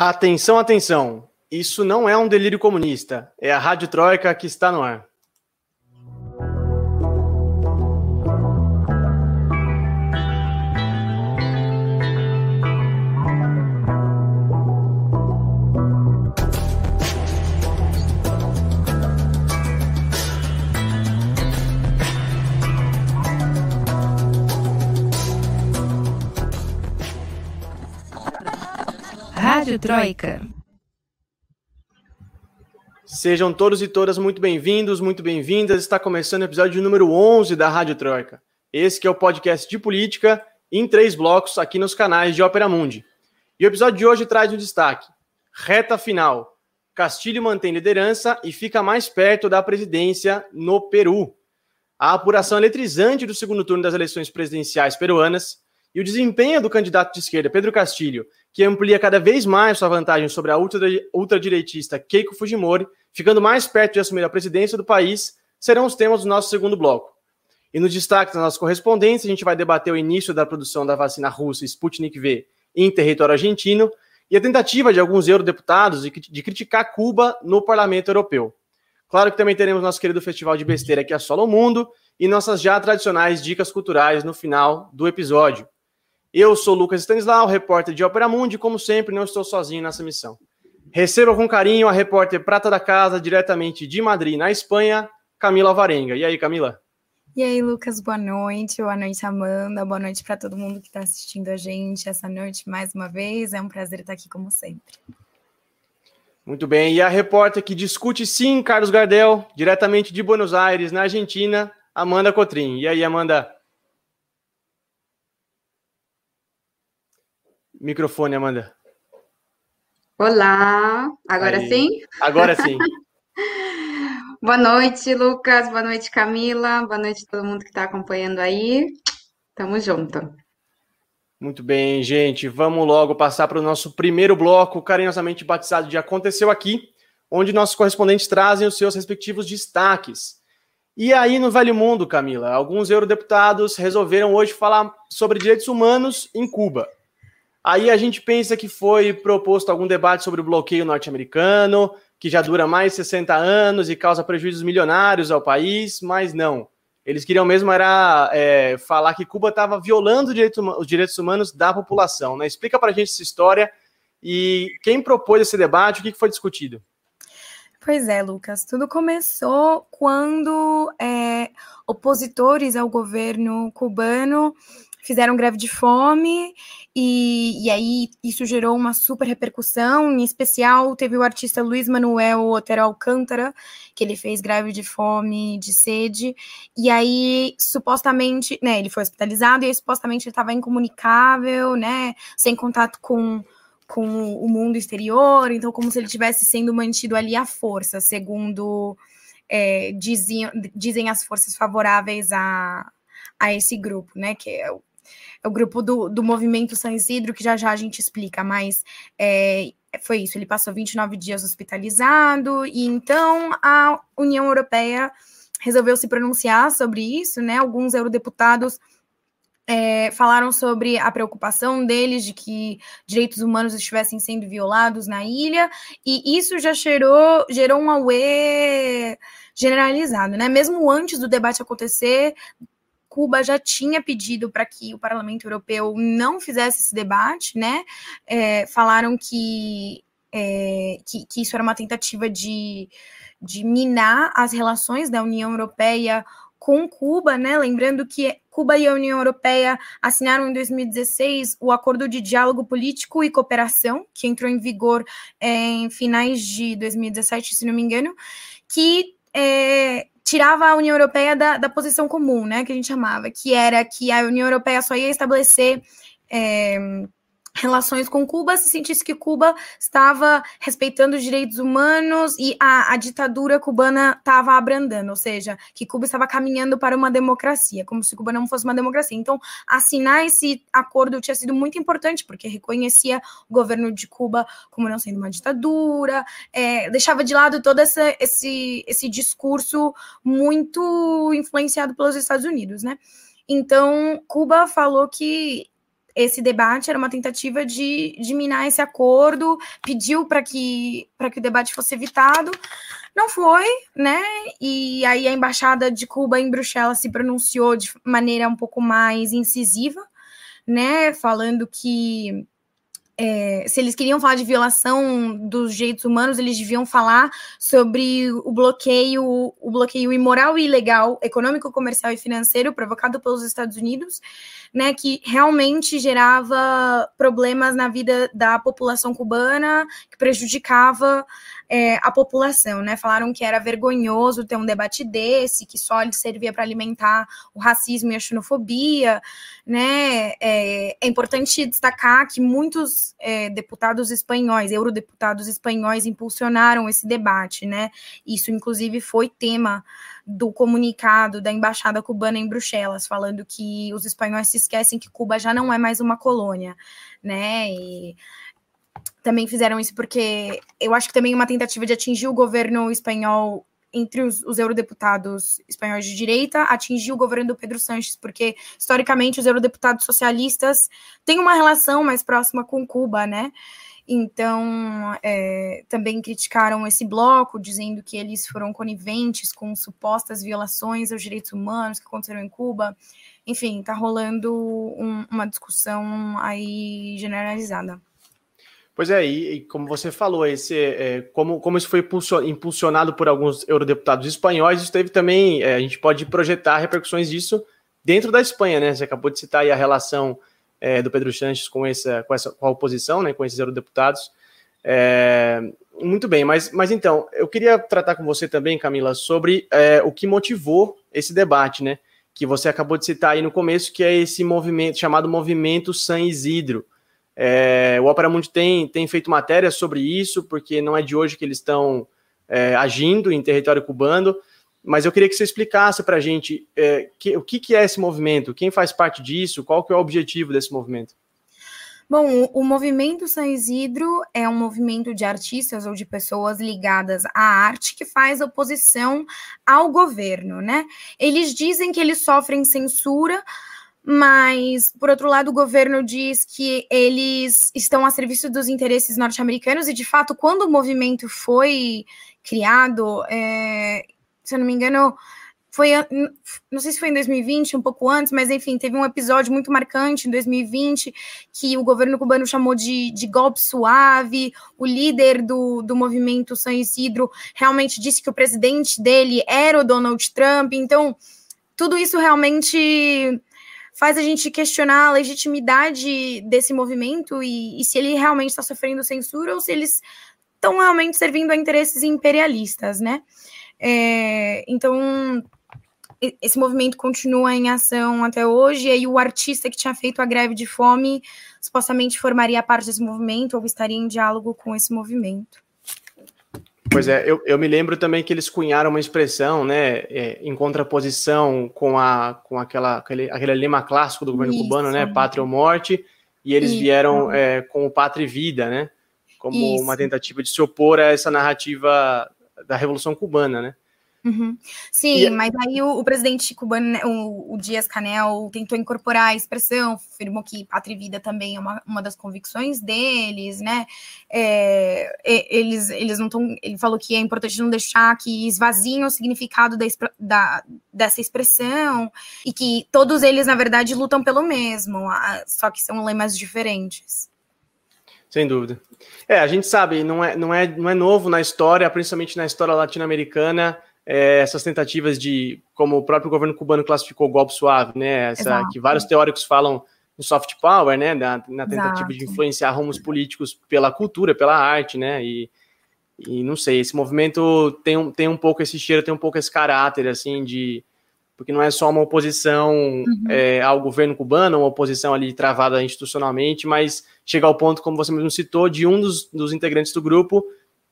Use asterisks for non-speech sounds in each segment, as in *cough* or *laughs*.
Atenção, atenção. Isso não é um delírio comunista. É a Rádio Troika que está no ar. Rádio Troika. Sejam todos e todas muito bem-vindos, muito bem-vindas. Está começando o episódio número 11 da Rádio Troika. Esse é o podcast de política em três blocos aqui nos canais de Ópera Mundi. E o episódio de hoje traz um destaque. Reta final. Castilho mantém liderança e fica mais perto da presidência no Peru. A apuração eletrizante do segundo turno das eleições presidenciais peruanas e o desempenho do candidato de esquerda, Pedro Castilho, que amplia cada vez mais sua vantagem sobre a ultradireitista Keiko Fujimori, ficando mais perto de assumir a presidência do país, serão os temas do nosso segundo bloco. E no destaque da nossa correspondência, a gente vai debater o início da produção da vacina russa Sputnik V em território argentino e a tentativa de alguns eurodeputados de, criticar Cuba no Parlamento Europeu. Claro que também teremos nosso querido festival de besteira que assola o mundo e nossas já tradicionais dicas culturais no final do episódio. Eu sou Lucas Stanislau, repórter de Ópera Mundi, e como sempre, não estou sozinho nessa missão. Receba com carinho a repórter prata da casa, diretamente de Madrid, na Espanha, Camila Varenga. E aí, Camila? E aí, Lucas, boa noite. Boa noite, Amanda. Boa noite para todo mundo que está assistindo a gente essa noite mais uma vez. É um prazer estar aqui, como sempre. Muito bem. E a repórter que discute sim, Carlos Gardel, diretamente de Buenos Aires, na Argentina, Amanda Cotrim. E aí, Amanda? Microfone, Amanda. Olá, agora Aí. sim? Agora sim. *laughs* Boa noite, Lucas. Boa noite, Camila. Boa noite a todo mundo que está acompanhando aí. Tamo junto. Muito bem, gente. Vamos logo passar para o nosso primeiro bloco, carinhosamente batizado de Aconteceu Aqui, onde nossos correspondentes trazem os seus respectivos destaques. E aí, no Velho Mundo, Camila, alguns eurodeputados resolveram hoje falar sobre direitos humanos em Cuba. Aí a gente pensa que foi proposto algum debate sobre o bloqueio norte-americano, que já dura mais de 60 anos e causa prejuízos milionários ao país, mas não. Eles queriam mesmo era é, falar que Cuba estava violando direito, os direitos humanos da população. Né? Explica para a gente essa história e quem propôs esse debate, o que foi discutido? Pois é, Lucas. Tudo começou quando é, opositores ao governo cubano fizeram greve de fome, e, e aí isso gerou uma super repercussão. Em especial, teve o artista Luiz Manuel Otero Alcântara, que ele fez greve de fome, de sede, e aí supostamente, né, ele foi hospitalizado e aí, supostamente ele estava incomunicável, né, sem contato com com o mundo exterior, então como se ele tivesse sendo mantido ali à força, segundo é, dizem, as forças favoráveis a, a esse grupo, né? Que é o grupo do, do movimento San Isidro, que já já a gente explica, mas é, foi isso, ele passou 29 dias hospitalizado, e então a União Europeia resolveu se pronunciar sobre isso, né? Alguns eurodeputados é, falaram sobre a preocupação deles de que direitos humanos estivessem sendo violados na ilha, e isso já gerou, gerou um auê generalizado, né? Mesmo antes do debate acontecer, Cuba já tinha pedido para que o Parlamento Europeu não fizesse esse debate, né? É, falaram que, é, que, que, isso era uma tentativa de, de minar as relações da União Europeia com Cuba, né? Lembrando que Cuba e a União Europeia assinaram em 2016 o Acordo de Diálogo Político e Cooperação, que entrou em vigor é, em finais de 2017, se não me engano, que é, tirava a União Europeia da, da posição comum, né, que a gente chamava, que era que a União Europeia só ia estabelecer é, relações com Cuba se sentisse que Cuba estava respeitando os direitos humanos e a, a ditadura cubana estava abrandando, ou seja, que Cuba estava caminhando para uma democracia, como se Cuba não fosse uma democracia. Então, assinar esse acordo tinha sido muito importante, porque reconhecia o governo de Cuba como não sendo uma ditadura, é, deixava de lado todo essa, esse, esse discurso muito influenciado pelos Estados Unidos, né? Então, Cuba falou que esse debate era uma tentativa de, de minar esse acordo, pediu para que, que o debate fosse evitado, não foi, né? E aí a embaixada de Cuba em Bruxelas se pronunciou de maneira um pouco mais incisiva, né? Falando que é, se eles queriam falar de violação dos direitos humanos, eles deviam falar sobre o bloqueio, o bloqueio imoral e ilegal, econômico, comercial e financeiro provocado pelos Estados Unidos, né, que realmente gerava problemas na vida da população cubana, que prejudicava é, a população, né? Falaram que era vergonhoso ter um debate desse, que só lhe servia para alimentar o racismo e a xenofobia, né? É, é importante destacar que muitos é, deputados espanhóis, eurodeputados espanhóis, impulsionaram esse debate, né? Isso, inclusive, foi tema do comunicado da embaixada cubana em Bruxelas, falando que os espanhóis se esquecem que Cuba já não é mais uma colônia, né? E também fizeram isso porque eu acho que também uma tentativa de atingir o governo espanhol entre os, os, eurodeputados espanhóis de direita, atingir o governo do Pedro Sanches, porque historicamente os eurodeputados socialistas têm uma relação mais próxima com Cuba, né? Então, é, também criticaram esse bloco, dizendo que eles foram coniventes com supostas violações aos direitos humanos que aconteceram em Cuba. Enfim, tá rolando um, uma discussão aí generalizada. Pois é, e, e, como você falou, esse, é, como, como isso foi impulsionado por alguns eurodeputados espanhóis, isso teve também, é, a gente pode projetar repercussões disso dentro da Espanha, né? Você acabou de citar aí a relação é, do Pedro Sanches com essa, com essa com a oposição, né, com esses eurodeputados. É, muito bem, mas, mas então, eu queria tratar com você também, Camila, sobre é, o que motivou esse debate, né? Que você acabou de citar aí no começo, que é esse movimento chamado Movimento San Isidro. É, o Opera Mundi tem, tem feito matéria sobre isso, porque não é de hoje que eles estão é, agindo em território cubano, mas eu queria que você explicasse para a gente é, que, o que, que é esse movimento, quem faz parte disso, qual que é o objetivo desse movimento. Bom, o, movimento São Isidro é um movimento de artistas ou de pessoas ligadas à arte que faz oposição ao governo, né? Eles dizem que eles sofrem censura, mas, por outro lado, o governo diz que eles estão a serviço dos interesses norte-americanos, e de fato, quando o movimento foi criado, é, se eu não me engano, foi, não sei se foi em 2020, um pouco antes, mas enfim, teve um episódio muito marcante em 2020 que o governo cubano chamou de, de golpe suave. O líder do, do movimento San Isidro realmente disse que o presidente dele era o Donald Trump. Então, tudo isso realmente faz a gente questionar a legitimidade desse movimento e, e se ele realmente está sofrendo censura ou se eles estão realmente servindo a interesses imperialistas, né? É, então, esse movimento continua em ação até hoje, e aí o artista que tinha feito a greve de fome supostamente formaria parte desse movimento ou estaria em diálogo com esse movimento. Pois é, eu, eu me lembro também que eles cunharam uma expressão, né, é, em contraposição com, a, com aquela, aquele, aquele lema clássico do governo Isso. cubano, né, pátria ou morte, e eles Isso. vieram é, com o pátria e vida, né, como Isso. uma tentativa de se opor a essa narrativa da Revolução Cubana, né. Uhum. Sim, e... mas aí o, o, presidente cubano, o, o Dias Canel, tentou incorporar a expressão, afirmou que pátria e vida também é uma, uma das convicções deles, né? É, eles, eles não estão. Ele falou que é importante não deixar que esvaziem o significado da, da, dessa expressão e que todos eles, na verdade, lutam pelo mesmo, só que são lemas diferentes. Sem dúvida. É, a gente sabe, não é, não é, não é novo na história, principalmente na história latino-americana é, essas tentativas de, como o próprio governo cubano classificou golpe suave, né? Essa, que vários teóricos falam no soft power, né? Na, na tentativa Exato. de influenciar rumos políticos pela cultura, pela arte, né? E, e não sei, esse movimento tem um, tem um pouco esse cheiro, tem um pouco esse caráter, assim, de. Porque não é só uma oposição uhum. é, ao governo cubano, uma oposição ali travada institucionalmente, mas chega ao ponto, como você mesmo citou, de um dos, dos integrantes do grupo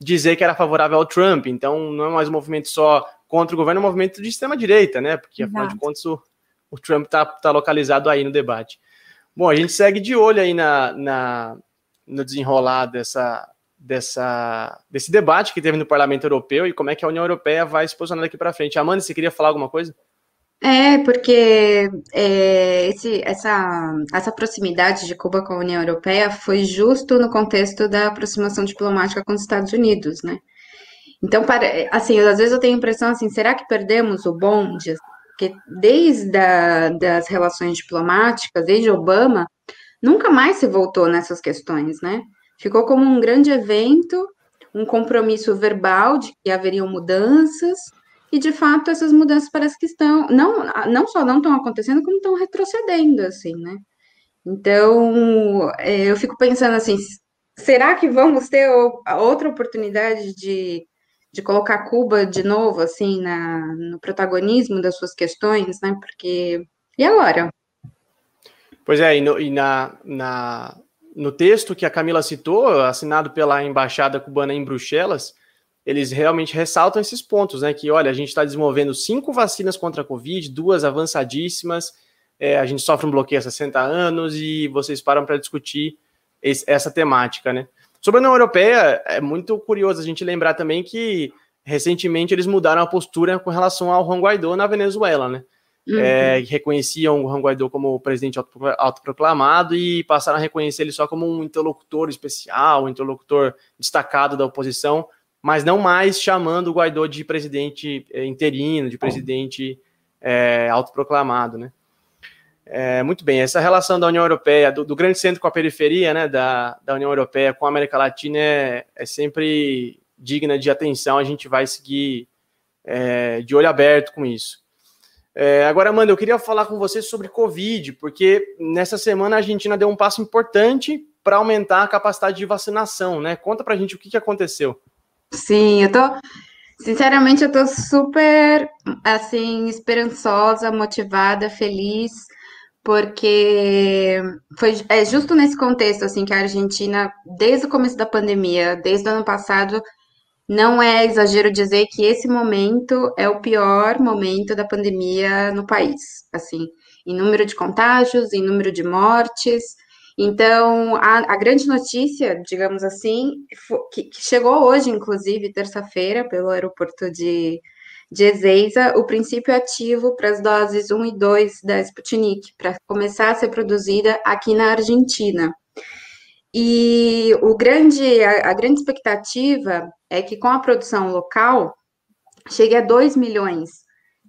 dizer que era favorável ao Trump. Então, não é mais um movimento só contra o governo, é um movimento de extrema-direita, né? Porque, Exato. afinal de contas, o, o Trump está tá localizado aí no debate. Bom, a gente segue de olho aí na, na, no desenrolar dessa, dessa, desse debate que teve no Parlamento Europeu e como é que a União Europeia vai se posicionar daqui para frente. Amanda, você queria falar alguma coisa? É, porque é, esse, essa, essa proximidade de Cuba com a União Europeia foi justo no contexto da aproximação diplomática com os Estados Unidos, né? Então, para, assim, às vezes eu tenho a impressão assim, será que perdemos o bonde? Porque desde a, das relações diplomáticas, desde Obama, nunca mais se voltou nessas questões, né? Ficou como um grande evento, um compromisso verbal de que haveriam mudanças, e de fato essas mudanças parece que estão, não, não só não estão acontecendo, como estão retrocedendo, assim, né? Então, é, eu fico pensando assim, será que vamos ter outra oportunidade de, de colocar Cuba de novo, assim, na, no protagonismo das suas questões, né? Porque, e agora? Pois é, e, no, e na, na, no texto que a Camila citou, assinado pela Embaixada Cubana em Bruxelas, eles realmente ressaltam esses pontos, né? Que olha, a gente está desenvolvendo cinco vacinas contra a Covid, duas avançadíssimas, é, a gente sofre um bloqueio há 60 anos e vocês param para discutir esse, essa temática, né? Sobre a União Europeia, é muito curioso a gente lembrar também que recentemente eles mudaram a postura com relação ao Juan Guaidó na Venezuela, né? Uhum. É, reconheciam o Juan Guaidó como presidente autoproclamado e passaram a reconhecer ele só como um interlocutor especial, um interlocutor destacado da oposição, mas não mais chamando o Guaidó de presidente eh, interino, de presidente é, autoproclamado, né? É, muito bem, essa relação da União Europeia, do, do, grande centro com a periferia, né, da, da União Europeia com a América Latina é, é sempre digna de atenção, a gente vai seguir é, de olho aberto com isso. Agora, Amanda, eu queria falar com você sobre Covid, porque nessa semana a Argentina deu um passo importante para aumentar a capacidade de vacinação, né? Conta para a gente o que, que aconteceu. Sim, eu tô. Sinceramente, eu tô super, assim, esperançosa, motivada, feliz, porque foi é justo nesse contexto, assim, que a Argentina, desde o começo da pandemia, desde o ano passado, não é exagero dizer que esse momento é o pior momento da pandemia no país, assim, em número de contágios, em número de mortes, então, a, a grande notícia, digamos assim, que, que chegou hoje, inclusive, terça-feira, pelo aeroporto de, de Ezeiza, o princípio ativo para as doses 1 e 2 da Sputnik, para começar a ser produzida aqui na Argentina. E o grande, a, a, grande expectativa é que com a produção local chegue a 2 milhões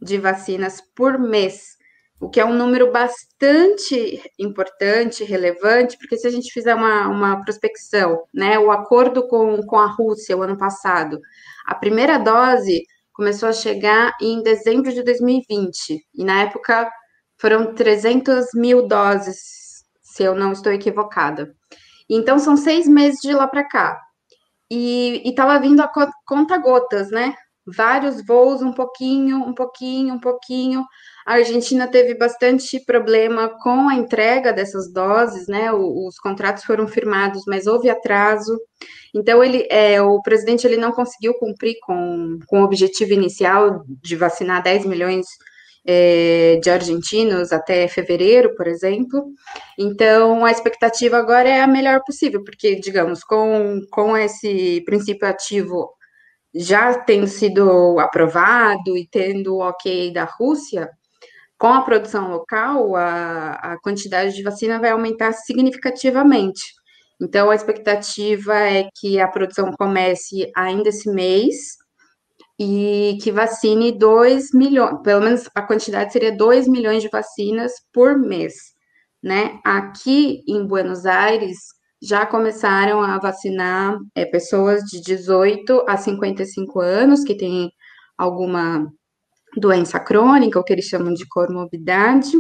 de vacinas por mês o que é um número bastante importante, relevante, porque se a gente fizer uma, uma prospecção, né, o acordo com, com a Rússia o ano passado, a primeira dose começou a chegar em dezembro de 2020, e na época foram 300 mil doses, se eu não estou equivocada. Então, são seis meses de lá para cá. E estava vindo a conta gotas, né? Vários voos, um pouquinho, um pouquinho, um pouquinho, a Argentina teve bastante problema com a entrega dessas doses, né? Os, os contratos foram firmados, mas houve atraso. Então, ele, é, o presidente ele não conseguiu cumprir com, com o objetivo inicial de vacinar 10 milhões é, de argentinos até fevereiro, por exemplo. Então, a expectativa agora é a melhor possível, porque, digamos, com, com esse princípio ativo já tendo sido aprovado e tendo o ok da Rússia, com a produção local, a, a quantidade de vacina vai aumentar significativamente. Então, a expectativa é que a produção comece ainda esse mês e que vacine 2 milhões, pelo menos a quantidade seria 2 milhões de vacinas por mês, né? Aqui em Buenos Aires já começaram a vacinar é, pessoas de 18 a 55 anos que têm alguma doença crônica, o que eles chamam de comorbidade,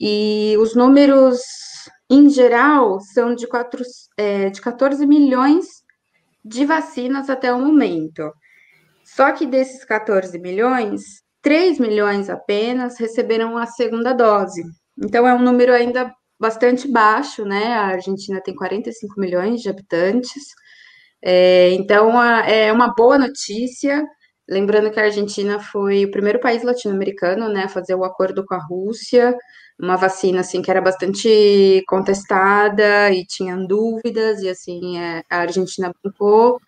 e os números, em geral, são de, quatro, é, de 14 milhões de vacinas até o momento. Só que desses 14 milhões, 3 milhões apenas receberam a segunda dose. Então, é um número ainda bastante baixo, né? A Argentina tem 45 milhões de habitantes. É, então, a, é uma boa notícia Lembrando que a Argentina foi o primeiro país latino-americano, né, a fazer o acordo com a Rússia, uma vacina, assim, que era bastante contestada e tinha dúvidas, e, assim, é, a Argentina bancou.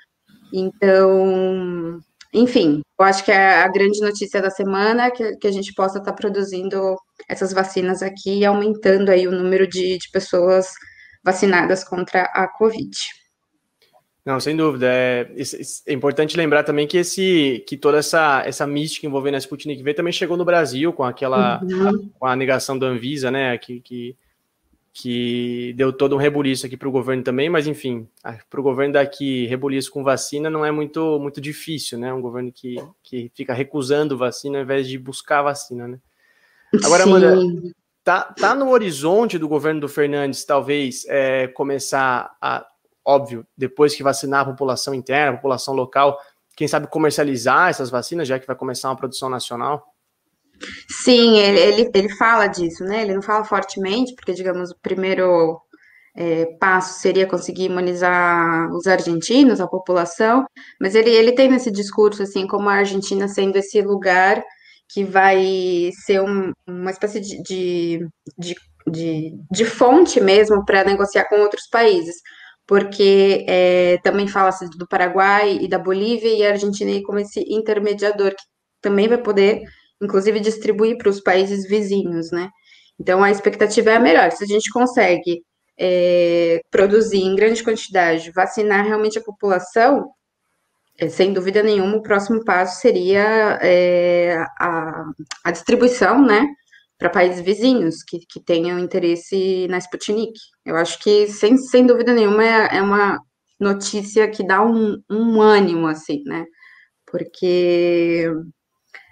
Então, enfim, eu acho que é a grande notícia da semana que, que a gente possa estar tá produzindo essas vacinas aqui e aumentando aí o número de, de pessoas vacinadas contra a Covid. Não, sem dúvida. É, é, importante lembrar também que esse, que toda essa, essa mística envolvendo a Sputnik V também chegou no Brasil com aquela uhum. com a negação da Anvisa, né? Que, que, que deu todo um rebuliço aqui para o governo também, mas enfim, para o governo daqui rebuliço com vacina não é muito muito difícil, né? Um governo que, que fica recusando vacina ao invés de buscar vacina, né? Agora, Sim. Amanda, tá, tá no horizonte do governo do Fernandes talvez é, começar a óbvio, depois que vacinar a população interna, a população local, quem sabe comercializar essas vacinas, já que vai começar uma produção nacional? Sim, ele, ele, ele fala disso, né? Ele não fala fortemente, porque, digamos, o primeiro é, passo seria conseguir imunizar os argentinos, a população, mas ele, ele tem nesse discurso, assim, como a Argentina sendo esse lugar que vai ser um, uma espécie de, de, de, de, de fonte mesmo para negociar com outros países porque é, também fala-se do Paraguai e da Bolívia e a Argentina como esse intermediador que também vai poder, inclusive, distribuir para os países vizinhos, né? Então a expectativa é a melhor. Se a gente consegue é, produzir em grande quantidade, vacinar realmente a população, é, sem dúvida nenhuma, o próximo passo seria é, a, a distribuição, né? para países vizinhos que, que tenham interesse na Sputnik. Eu acho que, sem, sem dúvida nenhuma, é, é uma notícia que dá um, um ânimo, assim, né? Porque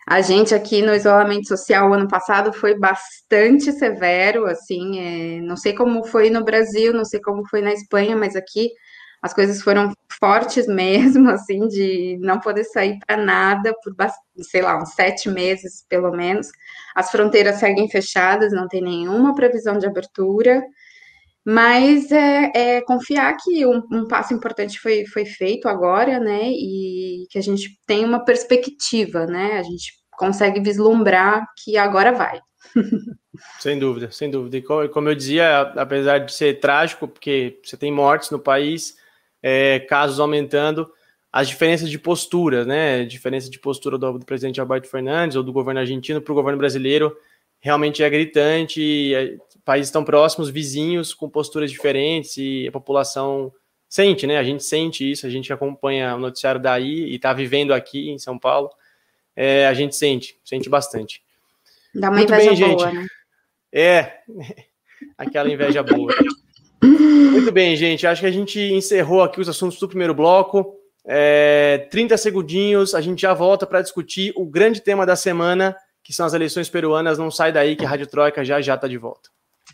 a gente aqui no isolamento social ano passado foi bastante severo, assim, é, não sei como foi no Brasil, não sei como foi na Espanha, mas aqui as coisas foram fortes *laughs* mesmo, assim, de não poder sair para nada por, sei lá, uns sete meses, pelo menos. As fronteiras seguem fechadas, não tem nenhuma previsão de abertura, mas é, é confiar que um, um, passo importante foi, foi feito agora, né, e que a gente tem uma perspectiva, né, a gente consegue vislumbrar que agora vai. *laughs* Sem dúvida, sem dúvida. E como eu dizia, apesar de ser trágico, porque você tem mortes no país, é, casos aumentando, as diferenças de postura, né? Diferença de postura do, do presidente Alberto Fernandes ou do governo argentino para o governo brasileiro realmente é gritante. Países estão próximos, vizinhos, com posturas diferentes e a população sente, né? A gente sente isso, a gente acompanha o noticiário daí e está vivendo aqui em São Paulo. É, a gente sente, sente bastante. Dá uma Muito inveja bem, boa, gente. né? É, *laughs* aquela inveja boa. Muito bem, gente. Acho que a gente encerrou aqui os assuntos do primeiro bloco. É, 30 segundinhos, a gente já volta para discutir o grande tema da semana, que são as eleições peruanas. Não sai daí que a Rádio Troika já já está de volta.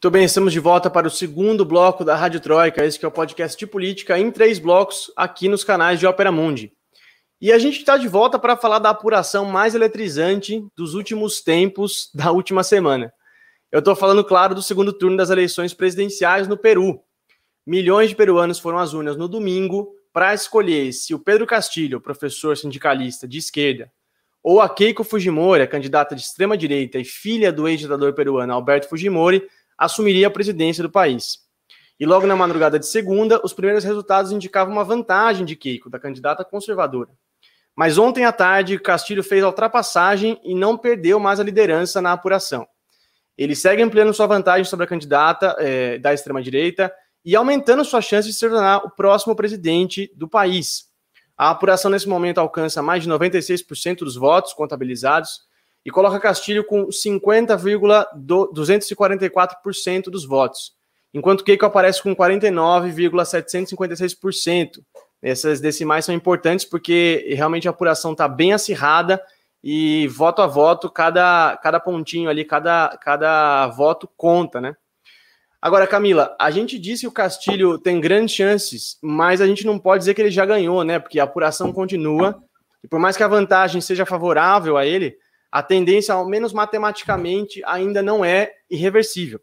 Muito bem, estamos de volta para o segundo bloco da Rádio Troika, esse que é o podcast de política em três blocos aqui nos canais de Opera Mundi. E a gente está de volta para falar da apuração mais eletrizante dos últimos tempos da última semana. Eu estou falando, claro, do segundo turno das eleições presidenciais no Peru. Milhões de peruanos foram às urnas no domingo para escolher se o Pedro Castilho, professor sindicalista de esquerda, ou a Keiko Fujimori, a candidata de extrema-direita e filha do ex-ditador peruano Alberto Fujimori, assumiria a presidência do país. E logo na madrugada de segunda, os primeiros resultados indicavam uma vantagem de Keiko, da candidata conservadora. Mas ontem à tarde, Castilho fez a ultrapassagem e não perdeu mais a liderança na apuração. Ele segue ampliando sua vantagem sobre a candidata é, da extrema-direita e aumentando sua chance de se tornar o próximo presidente do país. A apuração nesse momento alcança mais de 96% dos votos contabilizados e coloca Castilho com 50,244% dos votos, enquanto Keiko aparece com 49,756%. Essas decimais são importantes porque realmente a apuração está bem acirrada e voto a voto, cada, cada pontinho ali, cada, cada voto conta, né? Agora, Camila, a gente disse que o Castilho tem grandes chances, mas a gente não pode dizer que ele já ganhou, né? Porque a apuração continua. E por mais que a vantagem seja favorável a ele, a tendência, ao menos matematicamente, ainda não é irreversível.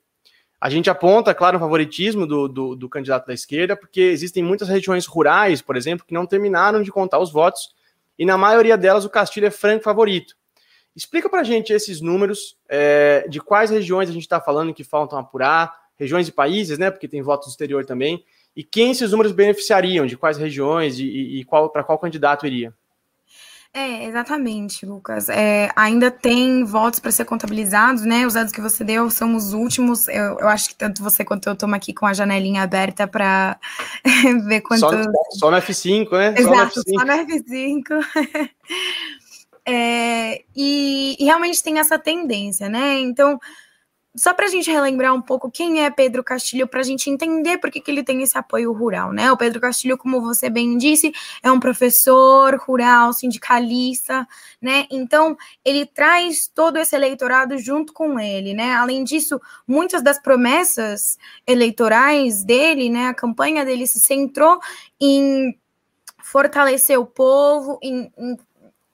A gente aponta, claro, o favoritismo do, do, do, candidato da esquerda, porque existem muitas regiões rurais, por exemplo, que não terminaram de contar os votos, e na maioria delas o Castilho é franco favorito. Explica para a gente esses números, é, de quais regiões a gente está falando que faltam apurar, regiões e países, né? Porque tem votos do exterior também, e quem esses números beneficiariam, de quais regiões e, e, e qual, para qual candidato iria. É, exatamente, Lucas. É, ainda tem votos para ser contabilizados, né? Os dados que você deu são os últimos. Eu, eu acho que tanto você quanto eu estamos aqui com a janelinha aberta para *laughs* ver quanto. Só, só no F5, né? Exato, só no F5. Só no F5. *laughs* é, e, e realmente tem essa tendência, né? Então, só para a gente relembrar um pouco quem é Pedro Castilho, para a gente entender por que, que ele tem esse apoio rural, né? O Pedro Castilho, como você bem disse, é um professor rural, sindicalista, né? Então, ele traz todo esse eleitorado junto com ele, né? Além disso, muitas das promessas eleitorais dele, né? A campanha dele se centrou em fortalecer o povo, em, em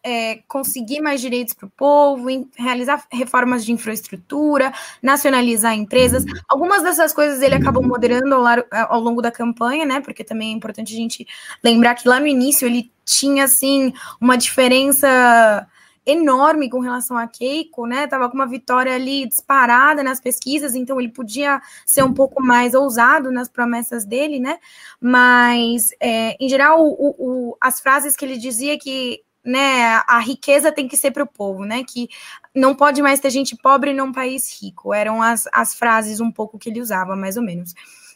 é, conseguir mais direitos para o povo, realizar reformas de infraestrutura, nacionalizar empresas. Algumas dessas coisas ele acabou moderando ao, ao, longo da campanha, né? Porque também é importante a gente lembrar que lá no início ele tinha assim uma diferença enorme com relação a Keiko, né? Tava com uma vitória ali disparada nas pesquisas, então ele podia ser um pouco mais ousado nas promessas dele, né? Mas, é, em geral, o, o, as frases que ele dizia que né, a riqueza tem que ser para o povo, né, que não pode mais ter gente pobre num país rico, eram as, as frases um pouco que ele usava, mais ou menos.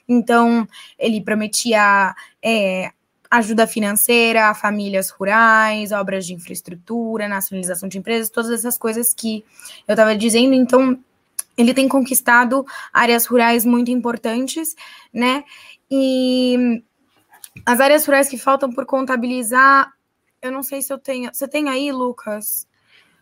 Então, ele prometia é, ajuda financeira a famílias rurais, obras de infraestrutura, nacionalização de empresas, todas essas coisas que eu estava dizendo, então, ele tem conquistado áreas rurais muito importantes, né, e as áreas rurais que faltam por contabilizar eu não sei se eu tenho. Você tem aí, Lucas?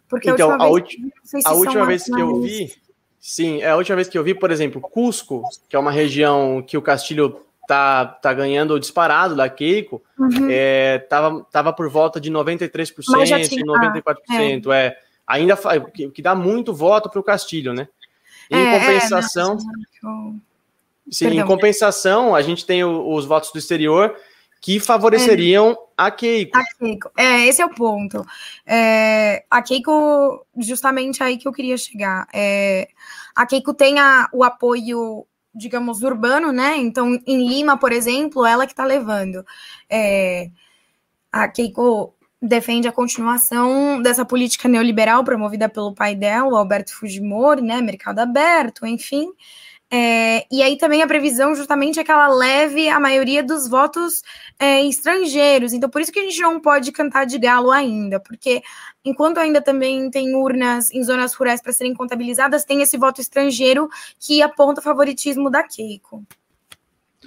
Porque então, a última vez, a última vez que eu vi, sim, é a última vez que eu vi, por exemplo, Cusco, que é uma região que o Castilho tá, tá ganhando disparado da Keiko, uhum. é, tava, tava por volta de 93%, tinha, 94%. Ah, é. é. ainda que, que dá muito voto para o Castilho, né? Em é, é compensação. Sim, Perdão. em compensação, a gente tem o, os votos do exterior que favoreceriam é. a Keiko. A Keiko. É, esse é o ponto. É, a Keiko, justamente aí que eu queria chegar. É, a Keiko tem a, o apoio, digamos, urbano, né? Então, em Lima, por exemplo, ela que está levando. É, a Keiko defende a continuação dessa política neoliberal promovida pelo pai dela, Alberto Fujimori, né? Mercado aberto, enfim. É, e aí também a previsão justamente é que ela leve a maioria dos votos é, estrangeiros. Então, por isso que a gente não pode cantar de galo ainda, porque enquanto ainda também tem urnas em zonas rurais para serem contabilizadas, tem esse voto estrangeiro que aponta o favoritismo da Keiko.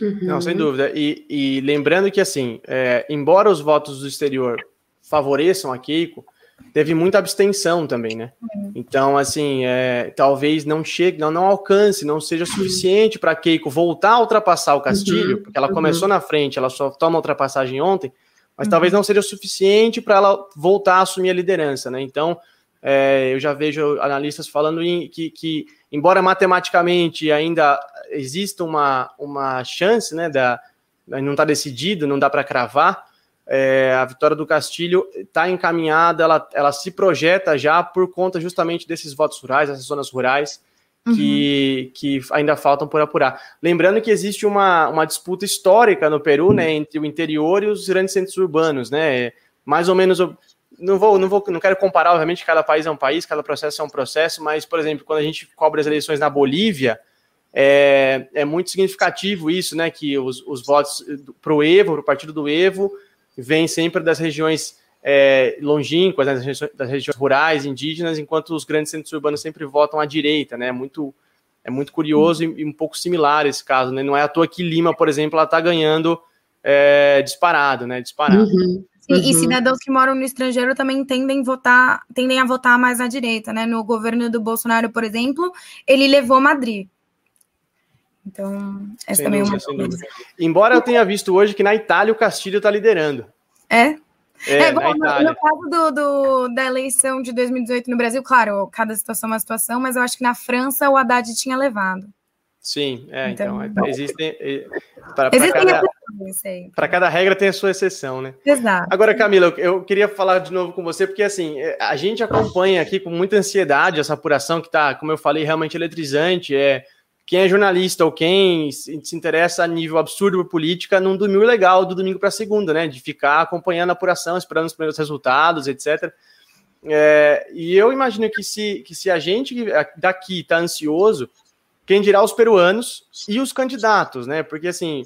Uhum. Não, sem dúvida. E, e lembrando que, assim, é, embora os votos do exterior favoreçam a Keiko, teve muita abstenção também, né? Uhum. Então, assim, é, talvez não chegue, não, não alcance, não seja suficiente para Keiko voltar a ultrapassar o Castilho, uhum. porque ela começou uhum. na frente, ela só toma ultrapassagem ontem, mas talvez não seja suficiente para ela voltar a assumir a liderança, né? Então, é, eu já vejo analistas falando em, que, que, embora matematicamente ainda exista uma, uma chance, né, da, não está decidido, não dá para cravar, é, a vitória do Castilho está encaminhada, ela, ela se projeta já por conta justamente desses votos rurais, dessas zonas rurais que, uhum. que ainda faltam por apurar. Lembrando que existe uma, uma disputa histórica no Peru, né, entre o interior e os grandes centros urbanos, né, mais ou menos, não vou, não vou, não quero comparar, obviamente, cada país é um país, cada processo é um processo, mas, por exemplo, quando a gente cobre as eleições na Bolívia, é, é muito significativo isso, né, que os, os votos para o Evo, para o partido do Evo, vem sempre das regiões é, longínquas, né, das, regiões, das, regiões, rurais, indígenas, enquanto os grandes centros urbanos sempre votam à direita, né? É muito, é muito curioso e, e, um pouco similar esse caso, né? Não é à toa que Lima, por exemplo, ela está ganhando é, disparado, né? Disparado. Uhum. Uhum. E, cidadãos que moram no estrangeiro também tendem, votar, tendem a votar mais à direita, né? No governo do Bolsonaro, por exemplo, ele levou Madrid. Então, essa sem também dúvida, é uma Embora eu tenha visto hoje que na Itália o Castilho está liderando. É? É, é bom, no, no, caso do, do, da eleição de 2018 no Brasil, claro, cada situação é uma situação, mas eu acho que na França o Haddad tinha levado. Sim, é, então, então existem. Para cada, cada regra tem a sua exceção, né? Exato. Agora, Camila, eu queria falar de novo com você, porque assim, é, a gente acompanha aqui com muita ansiedade essa apuração que está, como eu falei, realmente eletrizante. É, quem é jornalista ou quem se, interessa a nível absurdo por política num domingo legal, do domingo para segunda, né? De ficar acompanhando a apuração, esperando os primeiros resultados, etc. É, e eu imagino que se, que se a gente daqui está ansioso, quem dirá os peruanos e os candidatos, né? Porque assim,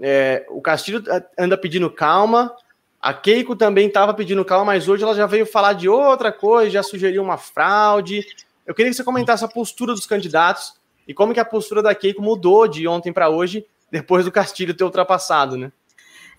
é, o Castilho anda pedindo calma, a Keiko também estava pedindo calma, mas hoje ela já veio falar de outra coisa, já sugeriu uma fraude. Eu queria que você comentasse a postura dos candidatos e como que a postura da Keiko mudou de ontem para hoje, depois do Castilho ter ultrapassado, né?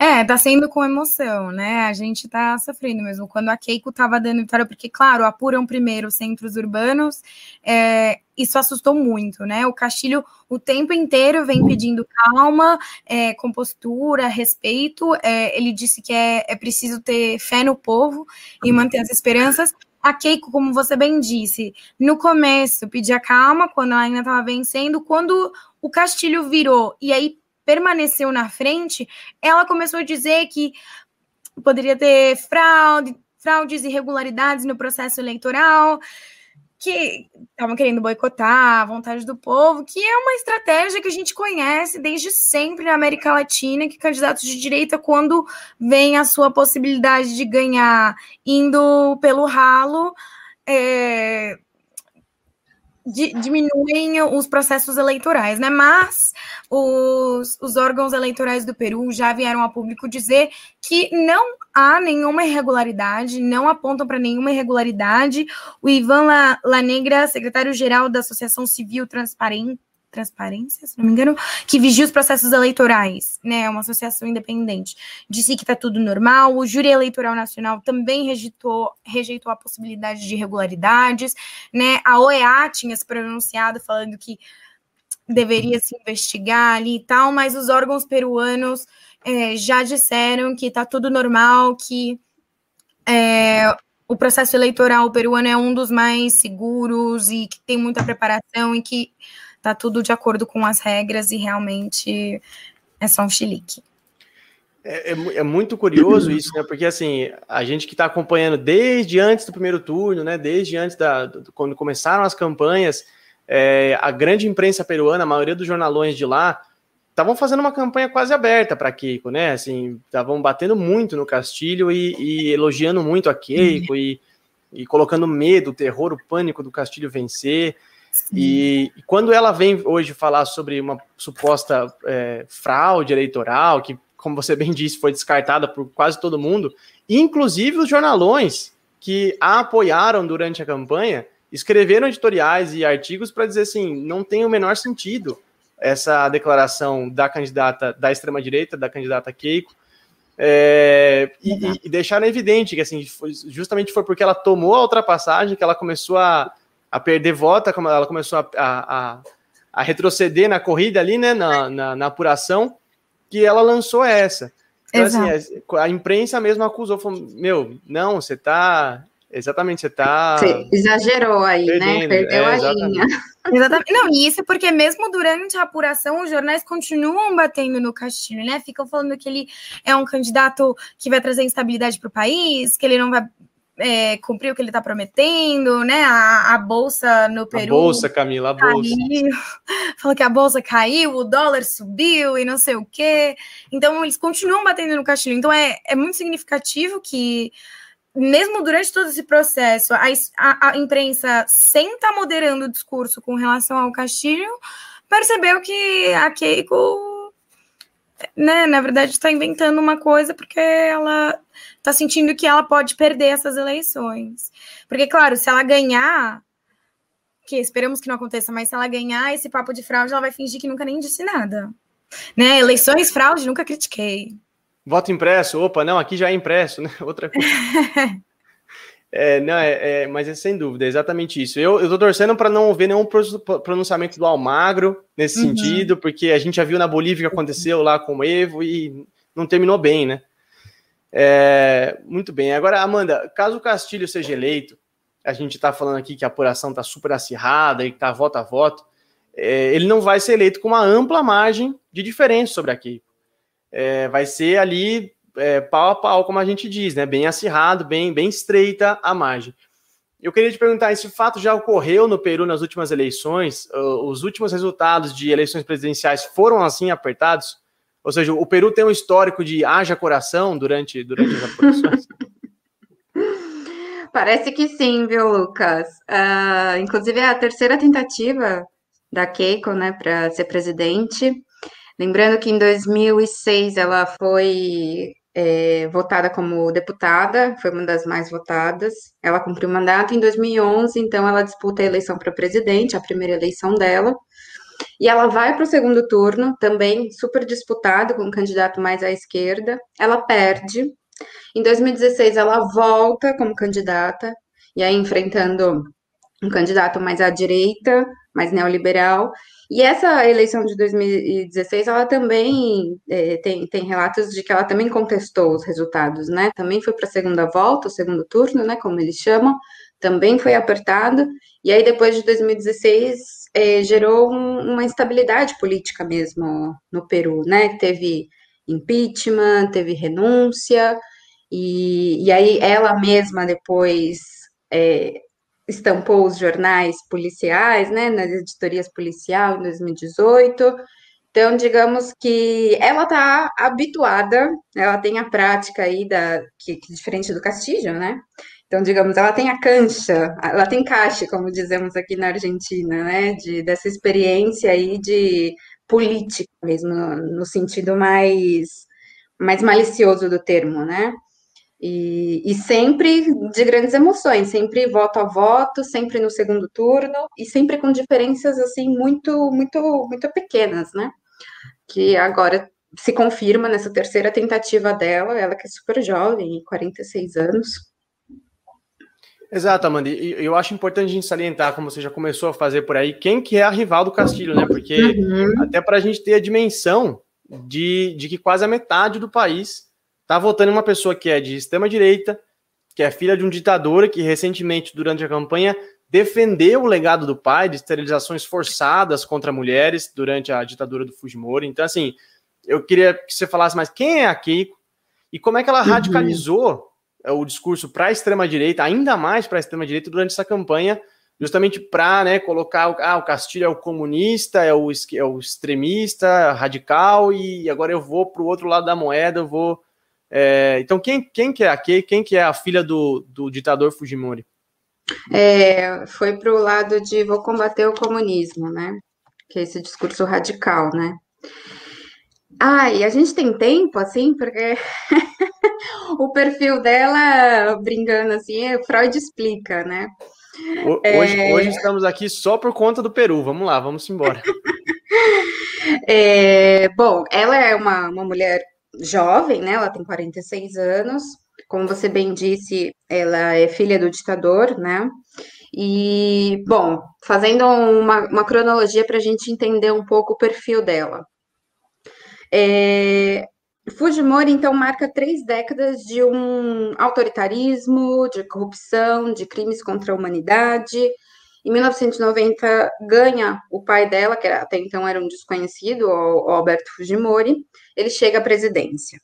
É, tá sendo com emoção, né? A gente tá sofrendo mesmo. Quando a Keiko tava dando vitória, porque, claro, apuram primeiro centros urbanos, é, isso assustou muito, né? O Castilho o tempo inteiro vem pedindo calma, é, compostura, respeito. É, ele disse que é, é preciso ter fé no povo e manter as esperanças a Keiko, como você bem disse, no começo pedia calma, quando ela ainda estava vencendo, quando o Castilho virou e aí permaneceu na frente, ela começou a dizer que poderia ter fraude, fraudes, irregularidades no processo eleitoral, que estavam querendo boicotar a vontade do povo, que é uma estratégia que a gente conhece desde sempre na América Latina, que candidatos de direita, quando vem a sua possibilidade de ganhar indo pelo ralo, é, diminuem os processos eleitorais, né? Mas os, os órgãos eleitorais do Peru já vieram a público dizer que não há nenhuma irregularidade, não apontam para nenhuma irregularidade. O Ivan La, La Negra, secretário-geral da Associação Civil Transparente, Transparência, se não me engano, que vigia os processos eleitorais, né? É uma associação independente. Disse que está tudo normal. O Júri Eleitoral Nacional também rejeitou, rejeitou a possibilidade de irregularidades, né? A OEA tinha se pronunciado falando que deveria se investigar ali e tal, mas os órgãos peruanos é, já disseram que está tudo normal, que é, o processo eleitoral peruano é um dos mais seguros e que tem muita preparação e que tá tudo de acordo com as regras e realmente é só um chilique. É, é, é muito curioso *coughs* isso, né? Porque assim, a gente que está acompanhando desde antes do primeiro turno, né? Desde antes da do, quando começaram as campanhas, é, a grande imprensa peruana, a maioria dos jornalões de lá, estavam fazendo uma campanha quase aberta para Keiko, né? Assim, estavam batendo muito no Castilho e, e elogiando muito a Keiko e, e colocando medo, terror, o pânico do Castilho vencer. E, e, quando ela vem hoje falar sobre uma suposta é, fraude eleitoral, que, como você bem disse, foi descartada por quase todo mundo, inclusive os jornalões que a apoiaram durante a campanha, escreveram editoriais e artigos para dizer assim: não tem o menor sentido essa declaração da candidata da extrema-direita, da candidata Keiko. É, e, e, deixaram evidente que assim, foi, justamente foi porque ela tomou a ultrapassagem que ela começou a a perder volta, como ela começou a, a, a, retroceder na corrida ali, né, na, na, na apuração, que ela lançou essa. Então, assim, a, a, imprensa mesmo acusou, falou, meu, não, você tá. Exatamente, você tá. Você exagerou aí, né? perdendo. né? Perdeu é, a linha. *laughs* Exatamente. Não, e isso porque mesmo durante a apuração, os jornais continuam batendo no Castilho, né? Ficam falando que ele é um candidato que vai trazer instabilidade para o país, que ele não vai é, cumprir o que ele está prometendo, né? A, a, bolsa no Peru. A bolsa, Camila, a bolsa. Caiu, *laughs* falou que a bolsa caiu, o dólar subiu e não sei o quê. Então, eles continuam batendo no Castilho. Então, é, é muito significativo que, mesmo durante todo esse processo, a, a, a imprensa, sem estar tá moderando o discurso com relação ao Castilho, percebeu que a Keiko né, na verdade, está inventando uma coisa porque ela está sentindo que ela pode perder essas eleições. Porque, claro, se ela ganhar, que esperamos que não aconteça, mas se ela ganhar esse papo de fraude, ela vai fingir que nunca nem disse nada. Né? Eleições, fraude, nunca critiquei. Voto impresso, opa, não, aqui já é impresso, né? Outra coisa. *laughs* É, não, é, é, mas é sem dúvida, é exatamente isso. Eu, eu tô torcendo para não ver nenhum pronunciamento do Almagro nesse uhum. sentido, porque a gente já viu na Bolívia que aconteceu lá com o Evo e não terminou bem, né? É, muito bem. Agora, Amanda, caso o Castilho seja eleito, a gente está falando aqui que a apuração está super acirrada e que está voto a voto, é, ele não vai ser eleito com uma ampla margem de diferença sobre a Keiko. É, vai ser ali é, pau a pau, como a gente diz, né? Bem acirrado, bem, bem estreita a margem. Eu queria te perguntar: esse fato já ocorreu no Peru nas últimas eleições? Os últimos resultados de eleições presidenciais foram assim apertados? Ou seja, o Peru tem um histórico de haja coração durante, durante as apurações? *laughs* Parece que sim, viu, Lucas? Uh, inclusive, é a terceira tentativa da Keiko, né, para ser presidente. Lembrando que em 2006 ela foi é, votada como deputada, foi uma das mais votadas. Ela cumpriu o mandato em 2011, então ela disputa a eleição para presidente, a primeira eleição dela. E ela vai para o segundo turno, também super disputado, com um candidato mais à esquerda. Ela perde. Em 2016, ela volta como candidata, e aí enfrentando um candidato mais à direita, mais neoliberal. E essa eleição de 2016, ela também é, tem, tem relatos de que ela também contestou os resultados, né? Também foi para a segunda volta, o segundo turno, né? Como eles chamam, também foi apertado. E aí, depois de 2016, é, gerou um, uma instabilidade política mesmo no Peru, né? Teve impeachment, teve renúncia, e, e aí ela mesma depois é, estampou os jornais policiais, né, nas editorias policial em 2018. Então, digamos que ela está habituada, ela tem a prática aí da que, que diferente do Castilho, né? Então, digamos, ela tem a cancha, ela tem caixa, como dizemos aqui na Argentina, né? De, dessa experiência aí de política mesmo, no, no sentido mais, mais malicioso do termo, né? E, e, sempre de grandes emoções, sempre voto a voto, sempre no segundo turno e sempre com diferenças assim muito, muito, muito pequenas, né? Que agora se confirma nessa terceira tentativa dela, ela que é super jovem, 46 anos. Exato, Amanda. E eu acho importante a gente salientar, como você já começou a fazer por aí, quem que é a rival do Castilho, né? Porque uhum. até para a gente ter a dimensão de, de que quase a metade do país tá votando em uma pessoa que é de extrema direita, que é filha de um ditador que recentemente, durante a campanha, defendeu o legado do pai de esterilizações forçadas contra mulheres durante a ditadura do Fujimori. Então, assim, eu queria que você falasse mais quem é a Keiko e como é que ela uhum. radicalizou é, o discurso para a extrema-direita, ainda mais para a extrema-direita, durante essa campanha, justamente para né, colocar ah, o Castilho é o comunista, é o, é o extremista, radical, e agora eu vou para o outro lado da moeda, eu vou é, então, quem, quem que é a? Quem que é a filha do, do ditador Fujimori? É, foi para o lado de vou combater o comunismo, né? Que é esse discurso radical, né? Ah, e a gente tem tempo, assim, porque *laughs* o perfil dela, brincando assim, Freud explica, né? Hoje, é... hoje estamos aqui só por conta do Peru. Vamos lá, vamos embora. *laughs* É, bom, ela é uma, uma mulher jovem, né? Ela tem 46 anos. Como você bem disse, ela é filha do ditador, né? E, bom, fazendo uma, uma cronologia para a gente entender um pouco o perfil dela. É, Fujimori, então, marca três décadas de um autoritarismo, de corrupção, de crimes contra a humanidade. Em 1990, ganha o pai dela, que até então era um desconhecido, o Alberto Fujimori, ele chega à presidência.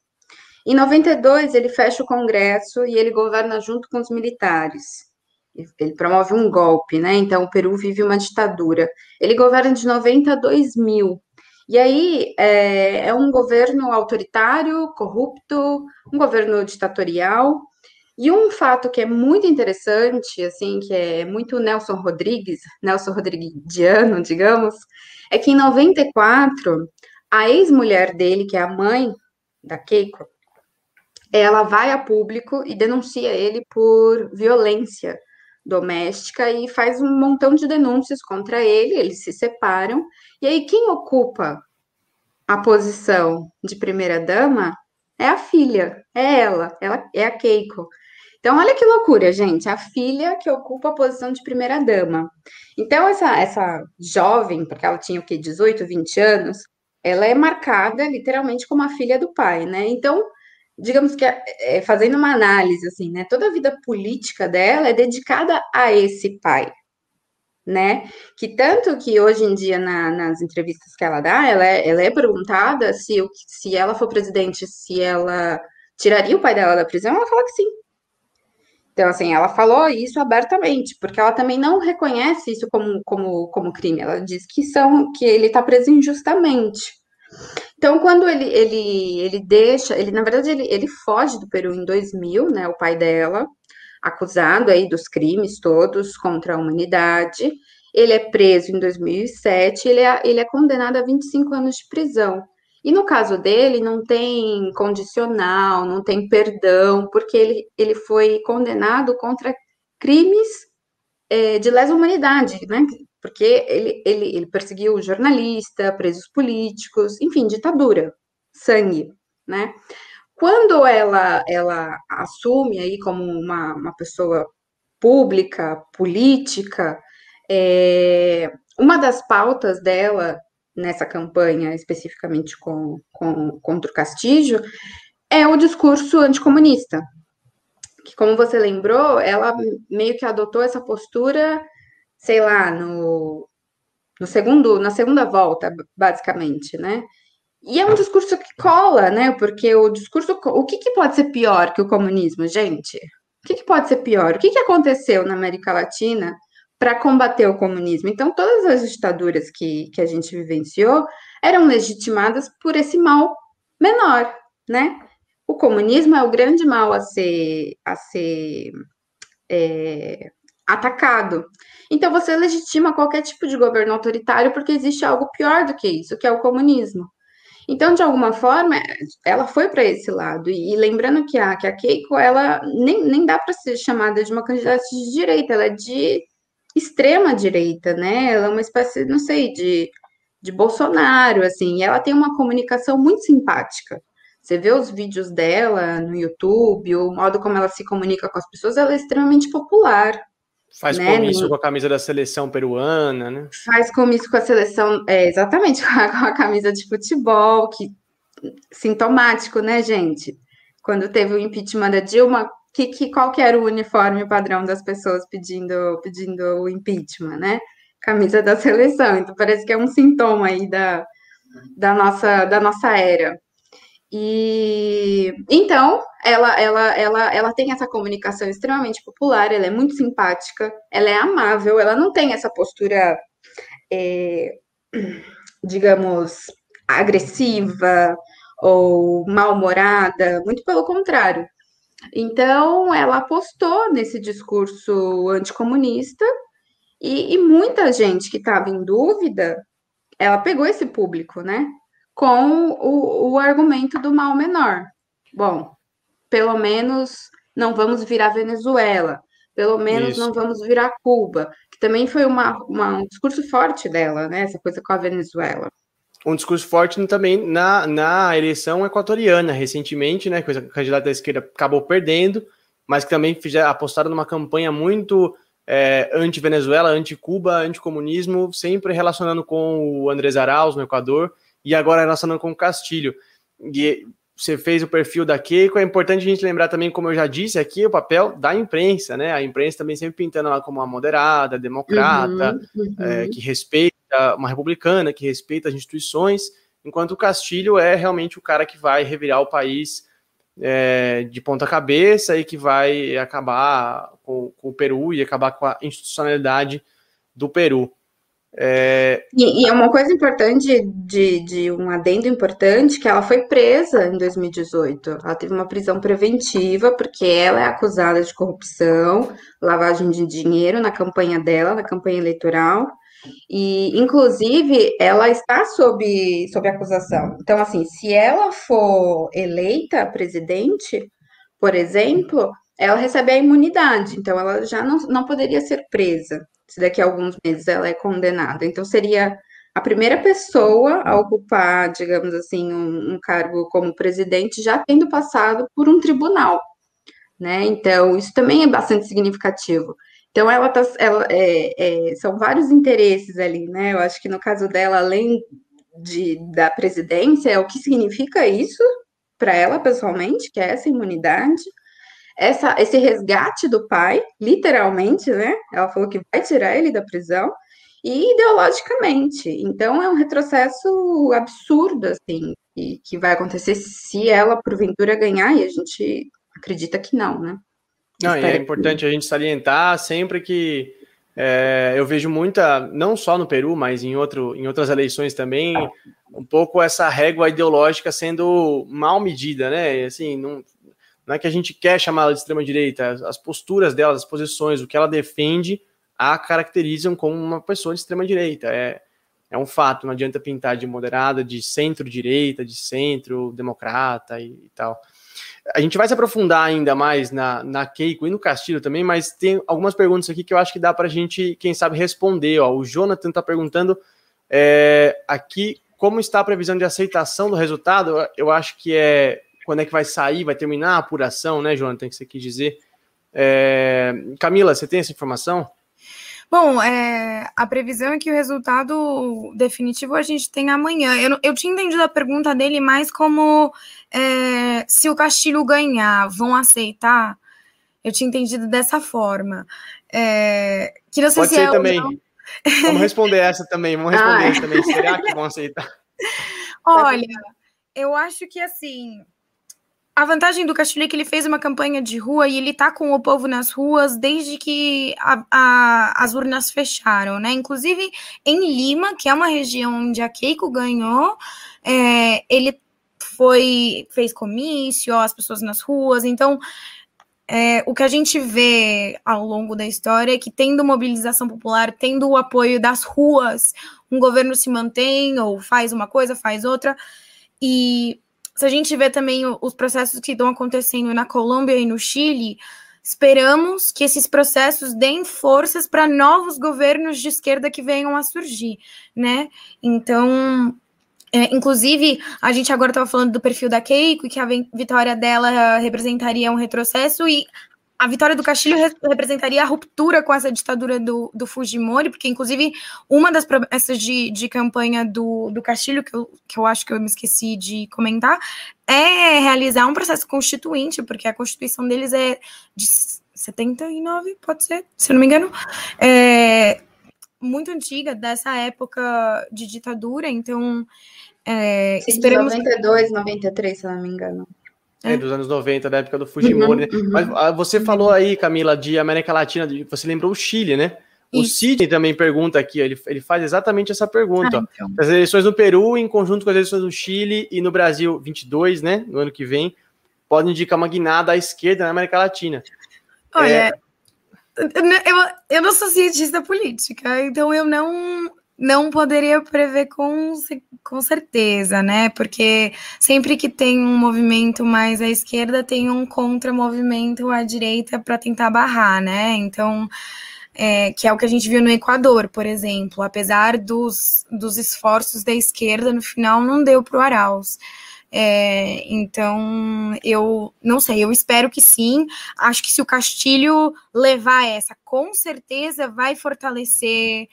Em 92, ele fecha o Congresso e ele governa junto com os militares. Ele promove um golpe, né? Então, o Peru vive uma ditadura. Ele governa de 90 a 2000. E aí, é, é um governo autoritário, corrupto, um governo ditatorial. E um fato que é muito interessante, assim, que é muito Nelson Rodrigues, Nelson Rodriguiano, digamos, é que em 94 a ex-mulher dele, que é a mãe da Keiko, ela vai a público e denuncia ele por violência doméstica e faz um montão de denúncias contra ele, eles se separam. E aí quem ocupa a posição de primeira dama é a filha, é ela, ela é a Keiko. Então, olha que loucura, gente. A filha que ocupa a posição de primeira dama. Então, essa, essa jovem, porque ela tinha o quê? 18, 20 anos, ela é marcada literalmente como a filha do pai, né? Então, digamos que, é, fazendo uma análise, assim, né? Toda a vida política dela é dedicada a esse pai, né? Que tanto que hoje em dia, na, nas entrevistas que ela dá, ela é, ela é perguntada se, se ela for presidente, se ela tiraria o pai dela da prisão, ela fala que sim. Então, assim, ela falou isso abertamente, porque ela também não reconhece isso como, como, como crime. Ela diz que são que ele está preso injustamente. Então, quando ele, ele, ele deixa, ele na verdade ele, ele foge do Peru em 2000, né, o pai dela, acusado aí dos crimes todos contra a humanidade. Ele é preso em 2007, ele é, ele é condenado a 25 anos de prisão. E no caso dele, não tem condicional, não tem perdão, porque ele, ele foi condenado contra crimes é, de lesa humanidade, né? Porque ele, ele, ele perseguiu jornalista, presos políticos, enfim, ditadura, sangue, né? Quando ela, ela assume aí como uma, uma pessoa pública, política, é, uma das pautas dela nessa campanha, especificamente com, com, contra o Castilho, é o discurso anticomunista. Que, como você lembrou, ela meio que adotou essa postura, sei lá, no, no segundo, na segunda volta, basicamente, né? E é um discurso que cola, né? Porque o discurso. O que, que pode ser pior que o comunismo, gente? O que, que pode ser pior? O que, que aconteceu na América Latina para combater o comunismo. Então, todas as ditaduras que, que a gente vivenciou eram legitimadas por esse mal menor, né? O comunismo é o grande mal a ser, a ser é, atacado. Então, você legitima qualquer tipo de governo autoritário porque existe algo pior do que isso, que é o comunismo. Então, de alguma forma, ela foi para esse lado. E, e, lembrando que a, que a Keiko, ela nem, nem dá para ser chamada de uma candidata de direita, ela é de extrema direita, né? Ela é uma espécie, não sei, de, de Bolsonaro, assim, e ela tem uma comunicação muito simpática. Você vê os vídeos dela no YouTube, o modo como ela se comunica com as pessoas, ela é extremamente popular. Faz né? comício com a camisa da seleção peruana, né? Faz comício com a seleção, é, exatamente, *laughs* com a, com a camisa de futebol, que sintomático, né, gente? Quando teve o impeachment da Dilma, que, que, qual que era o uniforme padrão das pessoas pedindo, pedindo o impeachment, né? Camisa da seleção. Então parece que é um sintoma aí da, da, nossa, da nossa era. E então ela, ela, ela, ela tem essa comunicação extremamente popular, ela é muito simpática, ela é amável, ela não tem essa postura, é, digamos, agressiva ou mal-humorada, muito pelo contrário. Então, ela apostou nesse discurso anticomunista e, e muita gente que estava em dúvida, ela pegou esse público, né? Com o, o argumento do mal menor. Bom, pelo menos não vamos virar Venezuela, pelo menos Isso. não vamos virar Cuba, que também foi uma, uma, um discurso forte dela, né? Essa coisa com a Venezuela um discurso forte também na, na eleição equatoriana, recentemente, né? Que o candidato da esquerda acabou perdendo, mas que também fizeram, apostaram numa campanha muito é, anti-Venezuela, anti-Cuba, anti-comunismo, sempre relacionando com o Andrés Arauz no Equador e agora relacionando com o Castilho. E você fez o perfil da Keiko, é importante a gente lembrar também, como eu já disse aqui, o papel da imprensa, né? A imprensa também sempre pintando ela como uma moderada, democrata, uhum, uhum. É, que respeita uma republicana que respeita as instituições, enquanto o Castilho é realmente o cara que vai revirar o país é, de ponta cabeça e que vai acabar com, com, o Peru e acabar com a institucionalidade do Peru. É... E, e, é uma coisa importante, de, de, um adendo importante, que ela foi presa em 2018. Ela teve uma prisão preventiva, porque ela é acusada de corrupção, lavagem de dinheiro na campanha dela, na campanha eleitoral. E, inclusive, ela está sob, sob acusação. Então, assim, se ela for eleita presidente, por exemplo, ela recebe a imunidade. Então, ela já não, não poderia ser presa se daqui a alguns meses ela é condenada. Então, seria a primeira pessoa a ocupar, digamos assim, um, um cargo como presidente, já tendo passado por um tribunal. Né? Então, isso também é bastante significativo. Então, ela tá, ela, é, é, são vários interesses ali, né? Eu acho que no caso dela, além de, da presidência, é o que significa isso para ela pessoalmente, que é essa imunidade, essa, esse resgate do pai, literalmente, né? Ela falou que vai tirar ele da prisão, e ideologicamente. Então é um retrocesso absurdo, assim, que, que vai acontecer se ela, porventura, ganhar, e a gente acredita que não, né? Não, é importante a gente salientar sempre que é, eu vejo muita, não só no Peru, mas em, outro, em outras eleições também, um pouco essa régua ideológica sendo mal medida, né? Assim, não, não é que a gente quer chamá-la de extrema-direita, as posturas dela, as posições, o que ela defende, a caracterizam como uma pessoa de extrema-direita. É, é um fato, não adianta pintar de moderada, de centro-direita, de centro-democrata e, e tal. A gente vai se aprofundar ainda mais na, na Keiko e no Castilho também, mas tem algumas perguntas aqui que eu acho que dá para a gente, quem sabe, responder. Ó. O Jonathan está perguntando é, aqui como está a previsão de aceitação do resultado. Eu acho que é quando é que vai sair, vai terminar a apuração, né, Jonathan, que você quis dizer. É, Camila, você tem essa informação? Bom, é, a previsão é que o resultado definitivo a gente tem amanhã. Eu, eu tinha entendido a pergunta dele mais como é, se o Castilho ganhar, vão aceitar? Eu tinha entendido dessa forma. É, que não sei Pode se ser é também. Vamos responder essa também. Vamos responder ah. essa também. Será que vão aceitar? *laughs* Olha, eu acho que assim a vantagem do Castilho é que ele fez uma campanha de rua e ele tá com o povo nas ruas desde que a, a, as urnas fecharam, né? Inclusive em Lima, que é uma região onde a Keiko ganhou, é, ele foi fez comício, as pessoas nas ruas, então é, o que a gente vê ao longo da história é que, tendo mobilização popular, tendo o apoio das ruas, um governo se mantém ou faz uma coisa, faz outra. E se a gente vê também os processos que estão acontecendo na Colômbia e no Chile, esperamos que esses processos deem forças para novos governos de esquerda que venham a surgir, né? Então, é, inclusive, a gente agora estava falando do perfil da Keiko e que a vitória dela representaria um retrocesso, e a vitória do Castilho representaria a ruptura com essa ditadura do, do Fujimori, porque, inclusive, uma das promessas de, de campanha do, do Castilho, que eu, que eu acho que eu me esqueci de comentar, é realizar um processo constituinte, porque a constituição deles é de 79, pode ser, se eu não me engano, é muito antiga, dessa época de ditadura, então. É, Sim, esperamos... 92, 93, se eu não me engano. É. dos anos 90, da época do Fujimori. Uhum, né? uhum. Mas ah, você falou aí, Camila, de América Latina, você lembrou o Chile, né? O Sidney também pergunta aqui, ele, ele faz exatamente essa pergunta. Ah, então. As eleições no Peru, em conjunto com as eleições no Chile e no Brasil 22, né? No ano que vem, podem indicar uma guinada à esquerda na América Latina. Olha, é... eu, eu não sou cientista política, então eu não não poderia prever com, com certeza, né? Porque sempre que tem um movimento mais à esquerda, tem um contra-movimento à direita para tentar barrar, né? Então, é, que é o que a gente viu no Equador, por exemplo. Apesar dos, dos esforços da esquerda, no final não deu para o Arauz. É, então, eu não sei, eu espero que sim. Acho que se o Castilho levar essa, com certeza vai fortalecer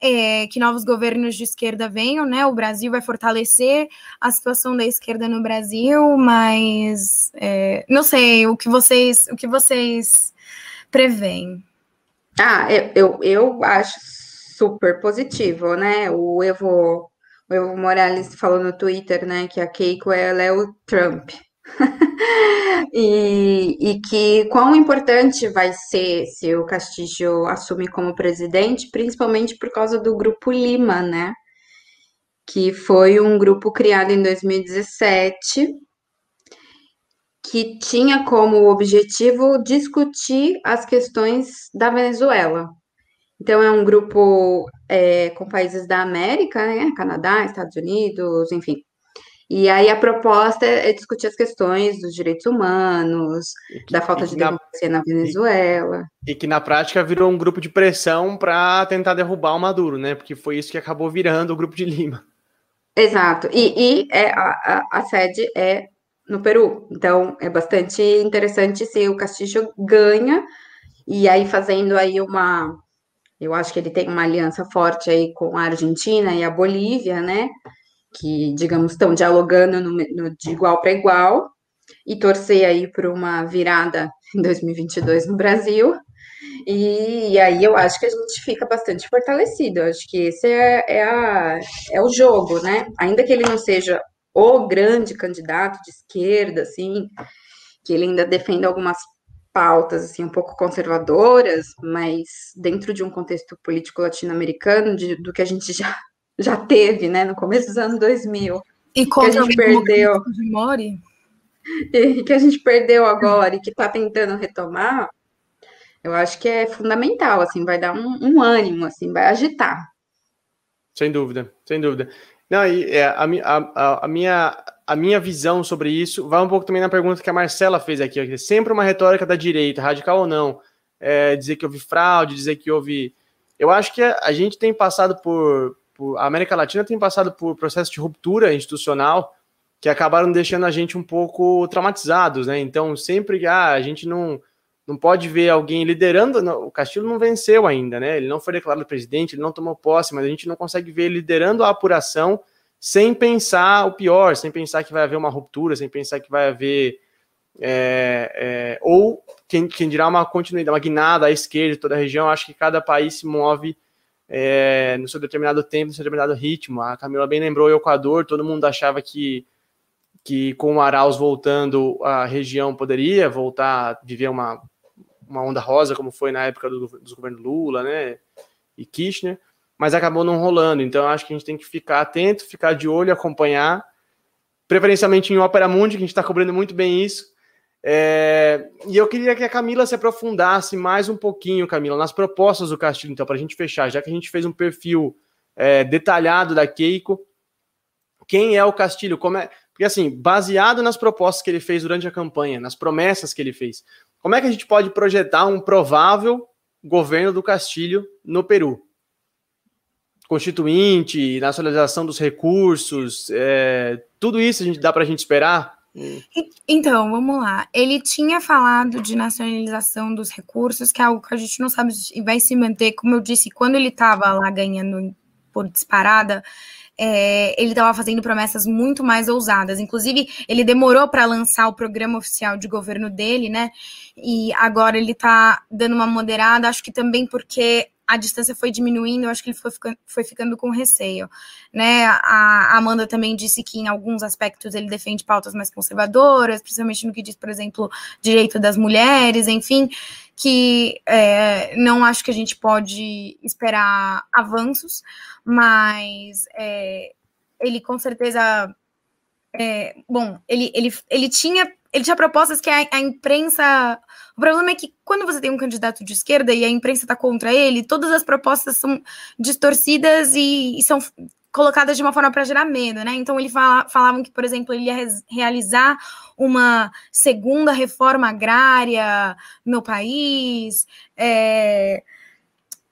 é, que novos governos de esquerda venham, né? O Brasil vai fortalecer a situação da esquerda no Brasil, mas é, não sei o que vocês, o que vocês preveem. Ah, eu, eu, eu acho super positivo, né? O Evo, o Evo Morales falou no Twitter, né, que a Keiko ela é o Trump *laughs* e, e, que quão importante vai ser se o Castillo assumir como presidente, principalmente por causa do Grupo Lima, né? Que foi um grupo criado em 2017 que tinha como objetivo discutir as questões da Venezuela. Então, é um grupo é, com países da América, né? Canadá, Estados Unidos, enfim, e aí a proposta é discutir as questões dos direitos humanos, que, da falta de democracia na, na Venezuela. E, e, que na prática virou um grupo de pressão para tentar derrubar o Maduro, né? Porque foi isso que acabou virando o grupo de Lima. Exato. E, e é, a, a, sede é no Peru. Então é bastante interessante se o Castillo ganha, e aí fazendo aí uma. Eu acho que ele tem uma aliança forte aí com a Argentina e a Bolívia, né? Que digamos, estão dialogando no, no, de igual para igual, e torcer aí para uma virada em 2022 no Brasil. E, e, aí eu acho que a gente fica bastante fortalecido. Eu acho que esse é, é, a, é o jogo, né? Ainda que ele não seja o grande candidato de esquerda, assim, que ele ainda defenda algumas pautas assim um pouco conservadoras, mas dentro de um contexto político latino-americano, do que a gente já, já teve, né, no começo dos anos 2000. E que a gente perdeu. De Mori? E que a gente perdeu agora e que está tentando retomar, eu acho que é fundamental, assim, vai dar um, um ânimo, assim, vai agitar. Sem dúvida, sem dúvida. Não, e é, a, a, a, minha, a minha visão sobre isso vai um pouco também na pergunta que a Marcela fez aqui. Ó, sempre uma retórica da direita, radical ou não. É, dizer que houve fraude, dizer que houve. Eu acho que a, a gente tem passado por, por. A América Latina tem passado por processo de ruptura institucional que acabaram deixando a gente um pouco traumatizados, né? Então, sempre que ah, a gente não não pode ver alguém liderando. O Castilho não venceu ainda, né? Ele não foi declarado presidente, ele não tomou posse, mas a gente não consegue ver ele liderando a apuração sem pensar o pior, sem pensar que vai haver uma ruptura, sem pensar que vai haver. É, é, ou quem, quem dirá uma continuidade, uma guinada à esquerda de toda a região. Acho que cada país se move é, no seu determinado tempo, no seu determinado ritmo. A Camila bem lembrou o Equador, todo mundo achava que que com o Arauz voltando, a região poderia voltar a viver uma uma onda rosa, como foi na época do, dos governos Lula, né? E Kirchner, mas acabou não rolando. Então, acho que a gente tem que ficar atento, ficar de olho, acompanhar, preferencialmente em Ópera Mundi, que a gente está cobrindo muito bem isso. É, e eu queria que a Camila se aprofundasse mais um pouquinho, Camila, nas propostas do Castilho, então, para a gente fechar, já que a gente fez um perfil é, detalhado da Keiko. Quem é o Castilho? Como é, porque, assim, baseado nas propostas que ele fez durante a campanha, nas promessas que ele fez, como é que a gente pode projetar um provável governo do Castilho no Peru? Constituinte, nacionalização dos recursos, é, tudo isso a gente dá para a gente esperar? Então, vamos lá. Ele tinha falado de nacionalização dos recursos, que é algo que a gente não sabe se vai se manter. Como eu disse, quando ele estava lá ganhando por disparada, é, ele estava fazendo promessas muito mais ousadas. Inclusive, ele demorou para lançar o programa oficial de governo dele, né? E agora ele está dando uma moderada, acho que também porque a distância foi diminuindo, eu acho que ele foi ficando, foi ficando com receio, né? A Amanda também disse que em alguns aspectos ele defende pautas mais conservadoras, principalmente no que diz, por exemplo, direito das mulheres, enfim, que é, não acho que a gente pode esperar avanços, mas é, ele com certeza, é, bom, ele, ele, ele tinha ele tinha propostas que a, a, imprensa. O problema é que quando você tem um candidato de esquerda e a imprensa está contra ele, todas as propostas são distorcidas e, e são colocadas de uma forma para gerar medo, né? Então ele fala, falavam que, por exemplo, ele ia realizar uma segunda reforma agrária no país. É,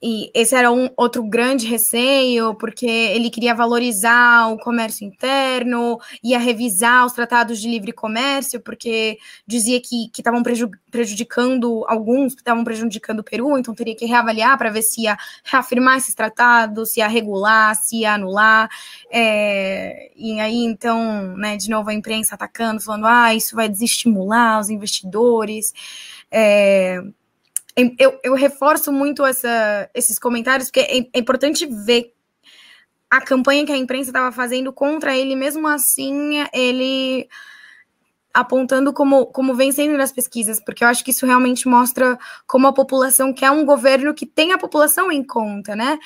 e esse era um outro grande receio, porque ele queria valorizar o comércio interno, ia revisar os tratados de livre comércio, porque dizia que estavam prejudicando alguns, estavam prejudicando o Peru, então teria que reavaliar para ver se ia reafirmar esses tratados, se ia regular, se ia anular. É, e aí, então, né, de novo, a imprensa atacando, falando: ah, isso vai desestimular os investidores. É, eu, eu reforço muito essa, esses comentários, porque é, é importante ver a campanha que a imprensa estava fazendo contra ele, mesmo assim, ele apontando como, como vencendo nas pesquisas, porque eu acho que isso realmente mostra como a população quer um governo que tenha a população em conta, né?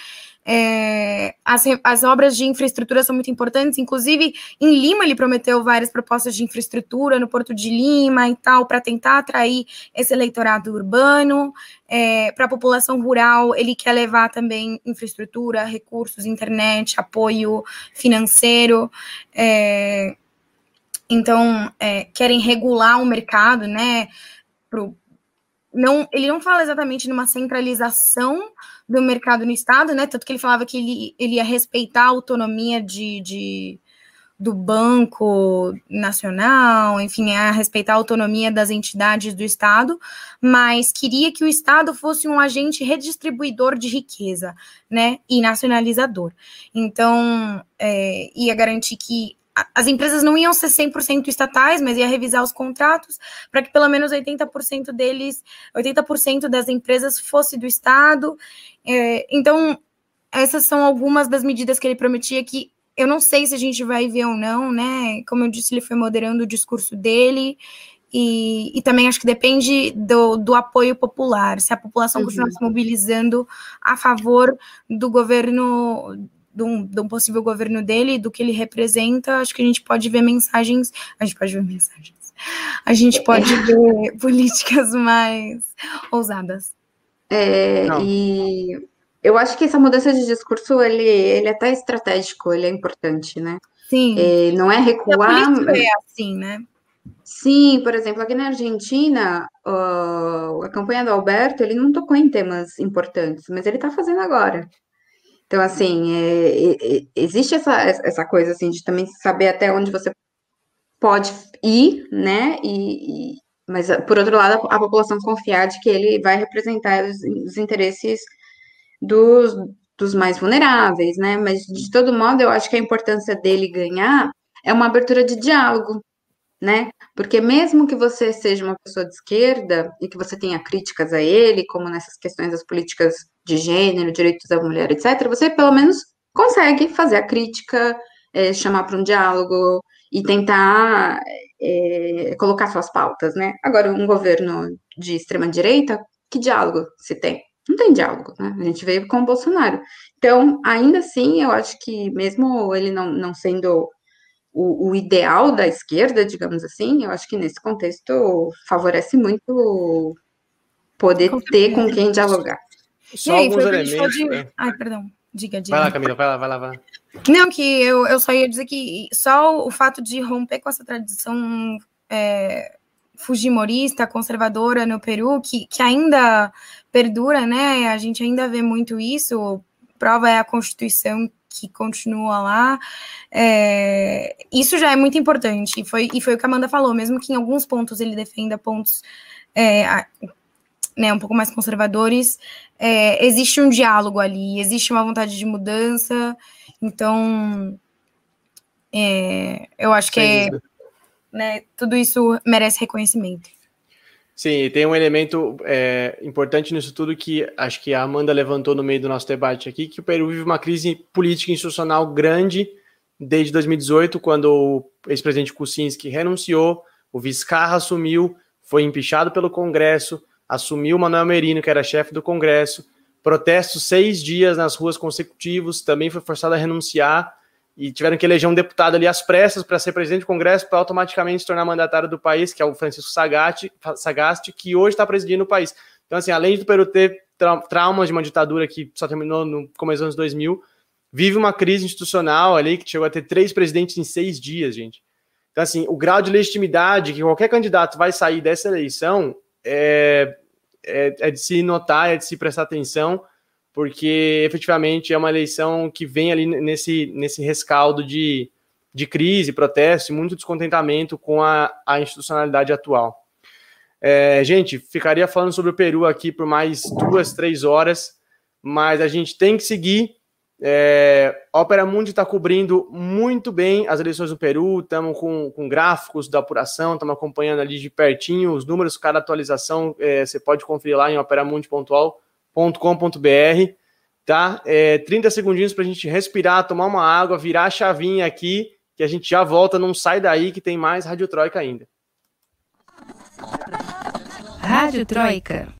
É, as, as obras de infraestrutura são muito importantes, inclusive em Lima ele prometeu várias propostas de infraestrutura no Porto de Lima e tal, para tentar atrair esse eleitorado urbano. É, para a população rural, ele quer levar também infraestrutura, recursos, internet, apoio financeiro. É, então, é, querem regular o mercado, né? Pro, não, ele não fala exatamente numa centralização do mercado no Estado, né? Tanto que ele falava que ele, ele ia respeitar a autonomia de, de do Banco Nacional, enfim, a respeitar a autonomia das entidades do Estado, mas queria que o Estado fosse um agente redistribuidor de riqueza, né, e nacionalizador. Então, é, ia garantir que as empresas não iam ser 100% estatais, mas ia revisar os contratos para que pelo menos 80% deles, 80% das empresas fosse do Estado. É, então, essas são algumas das medidas que ele prometia que eu não sei se a gente vai ver ou não, né? Como eu disse, ele foi moderando o discurso dele. E, e também acho que depende do, do apoio popular. Se a população uhum. continuar se mobilizando a favor do governo, de um, de um, possível governo dele, do que ele representa, acho que a gente pode ver mensagens. A gente pode ver mensagens. A gente pode ver *laughs* políticas mais ousadas. É, e eu acho que essa mudança de discurso, ele, ele é até estratégico, ele é importante, né? Sim. É, não é recuar. É assim, né? Sim, por exemplo, aqui na Argentina, uh, a campanha do Alberto, ele não tocou em temas importantes, mas ele está fazendo agora. Então, assim, é, é, existe essa, essa coisa, assim, de também saber até onde você pode ir, né? E, e mas, por outro lado, a, a, população confiar de que ele vai representar os, os interesses dos, dos mais vulneráveis, né? Mas, de todo modo, eu acho que a importância dele ganhar é uma abertura de diálogo, né? Porque mesmo que você seja uma pessoa de esquerda e que você tenha críticas a ele, como nessas questões das políticas de gênero, direitos da mulher, etc., você pelo menos consegue fazer a crítica, é, chamar para um diálogo e tentar é, colocar suas pautas, né? Agora, um governo de extrema direita, que diálogo se tem? Não tem diálogo, né? A gente veio com o Bolsonaro. Então, ainda assim, eu acho que mesmo ele não, não sendo o, o, ideal da esquerda, digamos assim, eu acho que nesse contexto favorece muito poder ter com quem dialogar. Só aí, alguns elementos. De... Né? Ai, perdão. Diga, diga. Vai lá, Camila, vai lá, vai lá, vai lá. Não, que eu, eu só ia dizer que só o fato de romper com essa tradição é, fujimorista, conservadora no Peru, que, que ainda perdura, né? A gente ainda vê muito isso. Prova é a Constituição que continua lá. É, isso já é muito importante. E foi, e foi o que a Amanda falou, mesmo que em alguns pontos ele defenda pontos é, né, um pouco mais conservadores, é, existe um diálogo ali, existe uma vontade de mudança. Então, é, eu acho que é, né, tudo isso merece reconhecimento. Sim, tem um elemento é, importante nisso tudo que acho que a Amanda levantou no meio do nosso debate aqui, que o Peru vive uma crise política e institucional grande desde 2018, quando o ex-presidente Kuczynski renunciou, o Vizcarra assumiu, foi empichado pelo Congresso, assumiu Manuel Merino, que era chefe do Congresso, protestos seis dias nas ruas consecutivos, também foi forçado a renunciar, e tiveram que eleger um deputado ali às pressas para ser presidente do Congresso para automaticamente se tornar mandatário do país, que é o Francisco Sagasti, Sagasti que hoje está presidindo o país. Então, assim, além do Peru ter tra traumas de uma ditadura que só terminou no começo dos anos 2000, vive uma crise institucional ali que chegou a ter três presidentes em seis dias, gente. Então, assim, o grau de legitimidade que qualquer candidato vai sair dessa eleição é, é, é de se notar, é de se prestar atenção porque efetivamente é uma eleição que vem ali nesse, nesse rescaldo de, de crise, protesto e muito descontentamento com a, a institucionalidade atual. É, gente, ficaria falando sobre o Peru aqui por mais duas, três horas, mas a gente tem que seguir. É, Opera Mundi está cobrindo muito bem as eleições do Peru, estamos com, com gráficos da apuração, estamos acompanhando ali de pertinho os números, cada atualização é, você pode conferir lá em operamundi.com com.br tá? É, 30 segundinhos para a gente respirar, tomar uma água, virar a chavinha aqui, que a gente já volta, não sai daí que tem mais Rádio Troika ainda. Rádio Troika.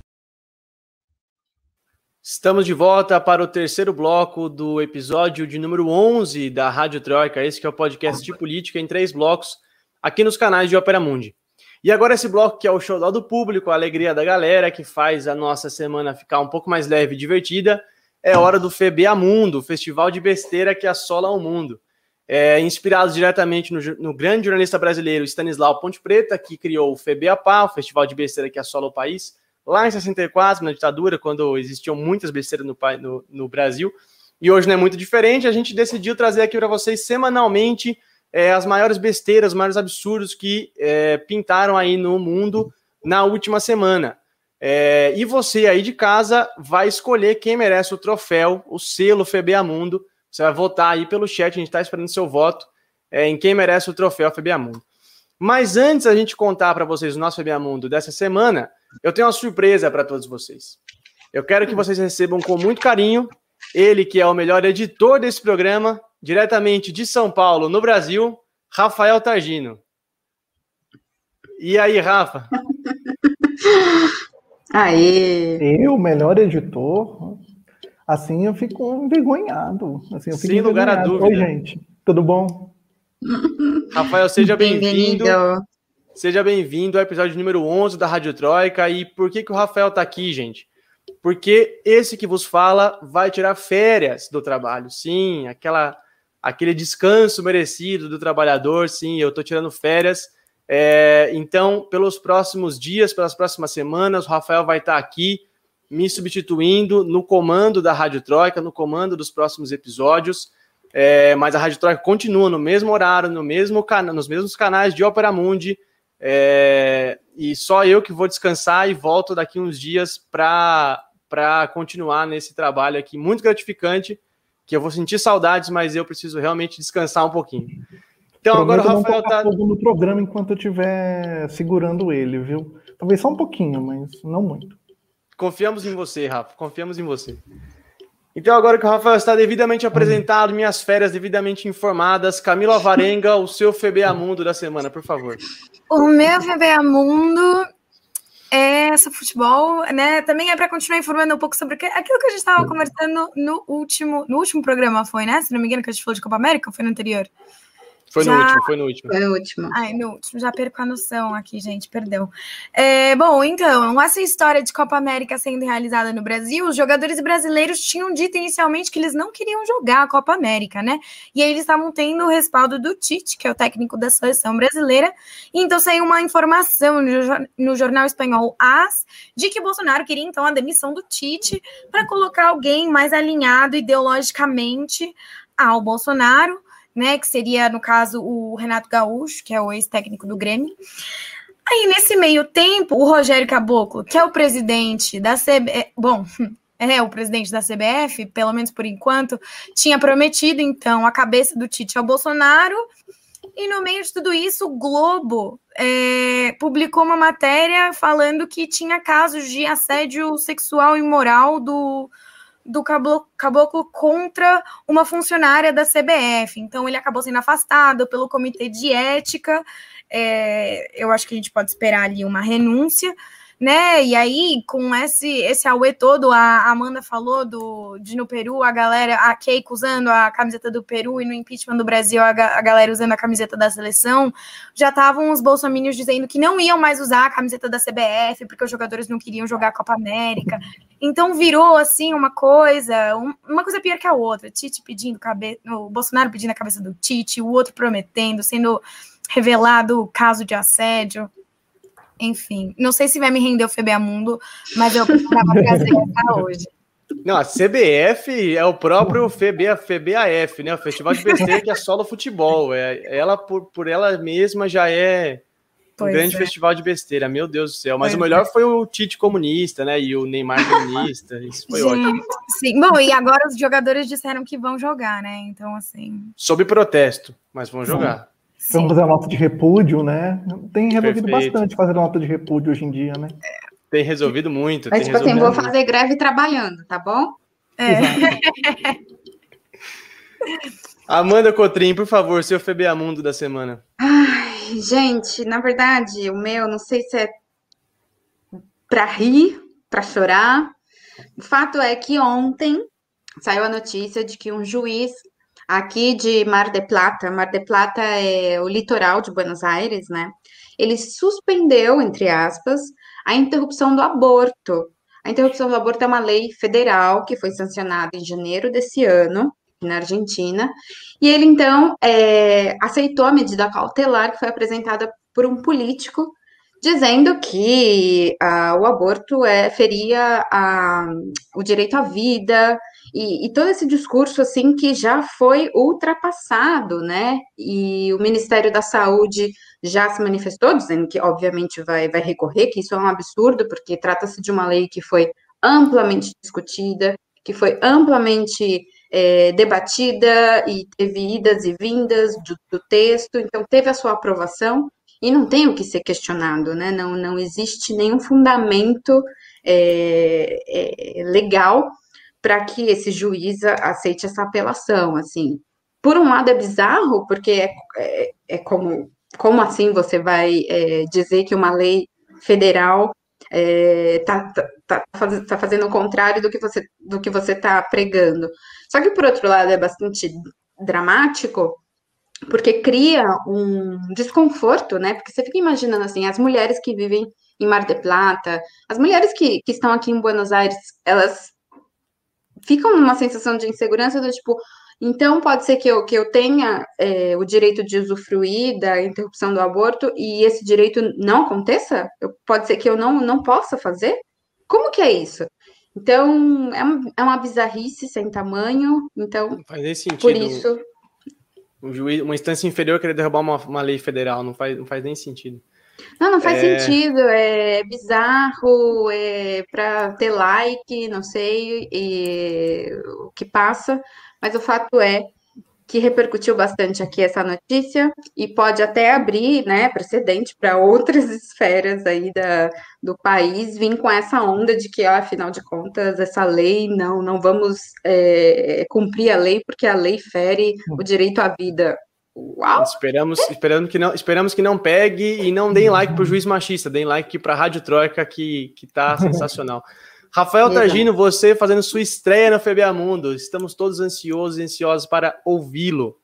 Estamos de volta para o terceiro bloco do episódio de número 11 da Rádio Troika. Esse que é o podcast de política em três blocos, aqui nos canais de Opera Mundi. E agora esse bloco que é o show do público, a alegria da galera, que faz a nossa semana ficar um pouco mais leve e divertida, é hora do FEBA Mundo, o festival de besteira que assola o mundo. É, inspirado diretamente no, no, grande jornalista brasileiro Stanislau Ponte Preta, que criou o FEBAPA, o festival de besteira que assola o país, lá em 64, na ditadura, quando existiam muitas besteiras no, no, no Brasil. E hoje não é muito diferente, a gente decidiu trazer aqui para vocês semanalmente é, as maiores besteiras, os maiores absurdos que é, pintaram aí no mundo na última semana. É, e você aí de casa vai escolher quem merece o troféu, o selo FBA Mundo. Você vai votar aí pelo chat, a gente está esperando seu voto é, em quem merece o troféu FBA Mundo. Mas antes a gente contar para vocês o nosso FBA Mundo dessa semana, eu tenho uma surpresa para todos vocês. Eu quero que vocês recebam com muito carinho ele que é o melhor editor desse programa, diretamente de São Paulo, no Brasil, Rafael Targino. E aí, Rafa? *laughs* Aê! Eu, melhor editor? Assim eu fico envergonhado. Assim, eu fico Sem lugar a dúvida. Oi, gente. Tudo bom? Rafael, seja bem-vindo. Bem seja bem-vindo ao episódio número 11 da Rádio Troika. E por que, que o Rafael está aqui, gente? Porque esse que vos fala vai tirar férias do trabalho. Sim, aquela, aquele descanso merecido do trabalhador. Sim, eu estou tirando férias é, então, pelos próximos dias, pelas próximas semanas, o Rafael vai estar aqui me substituindo no comando da Rádio Troika, no comando dos próximos episódios. É, mas a Rádio Troika continua no mesmo horário, no mesmo nos mesmos canais de Opera Mundi. É, e só eu que vou descansar e volto daqui uns dias para continuar nesse trabalho aqui muito gratificante, que eu vou sentir saudades, mas eu preciso realmente descansar um pouquinho. Então agora o Rafael tá no programa enquanto eu estiver segurando ele, viu? Talvez só um pouquinho, mas não muito. Confiamos em você, Rafa. Confiamos em você. Então, agora que o Rafael está devidamente apresentado, minhas férias devidamente informadas, Camila Varenga, o seu FBA Mundo da semana, por favor. O meu FBA Mundo é essa futebol, né? Também é para continuar informando um pouco sobre aquilo que a gente estava conversando no último, no último programa, foi, né? Se não me engano, que a gente falou de Copa América, foi no anterior? Foi já... no último, foi no último. Foi no último. Ai, no último, já perco a noção aqui, gente, perdão. É, bom, então, essa história de Copa América sendo realizada no Brasil, os jogadores brasileiros tinham dito inicialmente que eles não queriam jogar a Copa América, né? E aí eles estavam tendo o respaldo do Tite, que é o técnico da seleção brasileira. E então saiu uma informação no, no jornal espanhol AS de que Bolsonaro queria então a demissão do Tite para colocar alguém mais alinhado ideologicamente ao Bolsonaro né? Que seria, no caso, o Renato Gaúcho, que é o ex-técnico do Grêmio. Aí, nesse meio tempo, o Rogério Caboclo, que é o presidente da CBF, bom, *laughs* é o presidente da CBF, pelo menos por enquanto, tinha prometido, então, a cabeça do Tite ao Bolsonaro. E no meio de tudo isso, o Globo é, publicou uma matéria falando que tinha casos de assédio sexual e moral do, do caboclo contra uma funcionária da CBF. Então, ele acabou sendo afastado pelo comitê de ética. É, eu acho que a gente pode esperar ali uma renúncia né? E aí, com esse, esse auê todo, a Amanda falou do, de no Peru, a galera, a Keiko usando a camiseta do Peru e no impeachment do Brasil, a, a galera usando a camiseta da seleção, já estavam os bolsominions dizendo que não iam mais usar a camiseta da CBF, porque os jogadores não queriam jogar a Copa América. Então virou assim uma coisa, uma coisa pior que a outra. Tite pedindo cabeça, o Bolsonaro pedindo a cabeça do Tite, o outro prometendo, sendo revelado o caso de assédio. Enfim, não sei se vai me render o FBA Mundo, mas eu precisava trazer essa hoje. Não, a CBF é o próprio FBA, FBAF, né? O Festival de Besteira que é solo futebol. É, ela, por, por ela mesma, já é um pois grande é. festival de besteira, meu Deus do céu. Mas pois o melhor é. foi o Tite comunista, né? E o Neymar comunista. Isso foi Gente, ótimo. Sim, bom, e agora os jogadores disseram que vão jogar, né? Então, assim. Sob protesto, mas vão jogar. Vamos fazer a nota de repúdio, né? Tem resolvido Perfeito. bastante fazer nota de repúdio hoje em dia, né? Tem resolvido muito. Mas, tipo assim, vou fazer greve trabalhando, tá bom? É. *laughs* Amanda Cotrim, por favor, seu FBA Mundo da semana. Ai, gente, na verdade, o meu, não sei se é para rir, para chorar, o fato é que ontem saiu a notícia de que um juiz aqui de Mar de Plata, Mar de Plata é o litoral de Buenos Aires, né? Ele suspendeu, entre aspas, a interrupção do aborto. A interrupção do aborto é uma lei federal que foi sancionada em janeiro desse ano, na Argentina, e ele então é, aceitou a medida cautelar que foi apresentada por um político dizendo que ah, o aborto é, feria o direito à vida e, e, todo esse discurso assim que já foi ultrapassado, né? E o Ministério da Saúde já se manifestou dizendo que obviamente vai, vai recorrer, que isso é um absurdo porque trata-se de uma lei que foi amplamente discutida, que foi amplamente é, debatida e teve idas e vindas do, do texto, então teve a sua aprovação e não tem o que ser questionado, né? Não, não existe nenhum fundamento é, é, legal para que esse juiz aceite essa apelação, assim. Por um lado é bizarro, porque é, é, é como, como assim você vai é, dizer que uma lei federal está é, tá, tá, tá fazendo o contrário do que você do que você está pregando. Só que por outro lado é bastante dramático, porque cria um desconforto, né? Porque você fica imaginando assim, as mulheres que vivem em Mar de Plata, as mulheres que, que estão aqui em Buenos Aires, elas ficam numa sensação de insegurança do tipo, então pode ser que eu, que eu tenha é, o direito de usufruir da interrupção do aborto e esse direito não aconteça? Eu, pode ser que eu não, não possa fazer? Como que é isso? Então, é uma, é uma bizarrice sem tamanho, então, não faz nem sentido. por isso um juiz, uma instância inferior querer derrubar uma, uma lei federal, não faz, não faz nem sentido. Não, não faz é... sentido, é bizarro, é para ter like, não sei e, o que passa, mas o fato é que repercutiu bastante aqui essa notícia e pode até abrir, né, precedente para outras *laughs* esferas aí da, do país vir com essa onda de que, ó, afinal de contas, essa lei não, não vamos é, cumprir a lei porque a lei fere o direito à vida. Uau! Esperamos, esperando que não, esperamos que não pegue e não deem like para o juiz machista, deem like para a Rádio Troika que, que tá *laughs* sensacional. Rafael Exato. Targino, você fazendo sua estreia no FBA Mundo. Estamos todos ansiosos e ansiosos para ouvi-lo.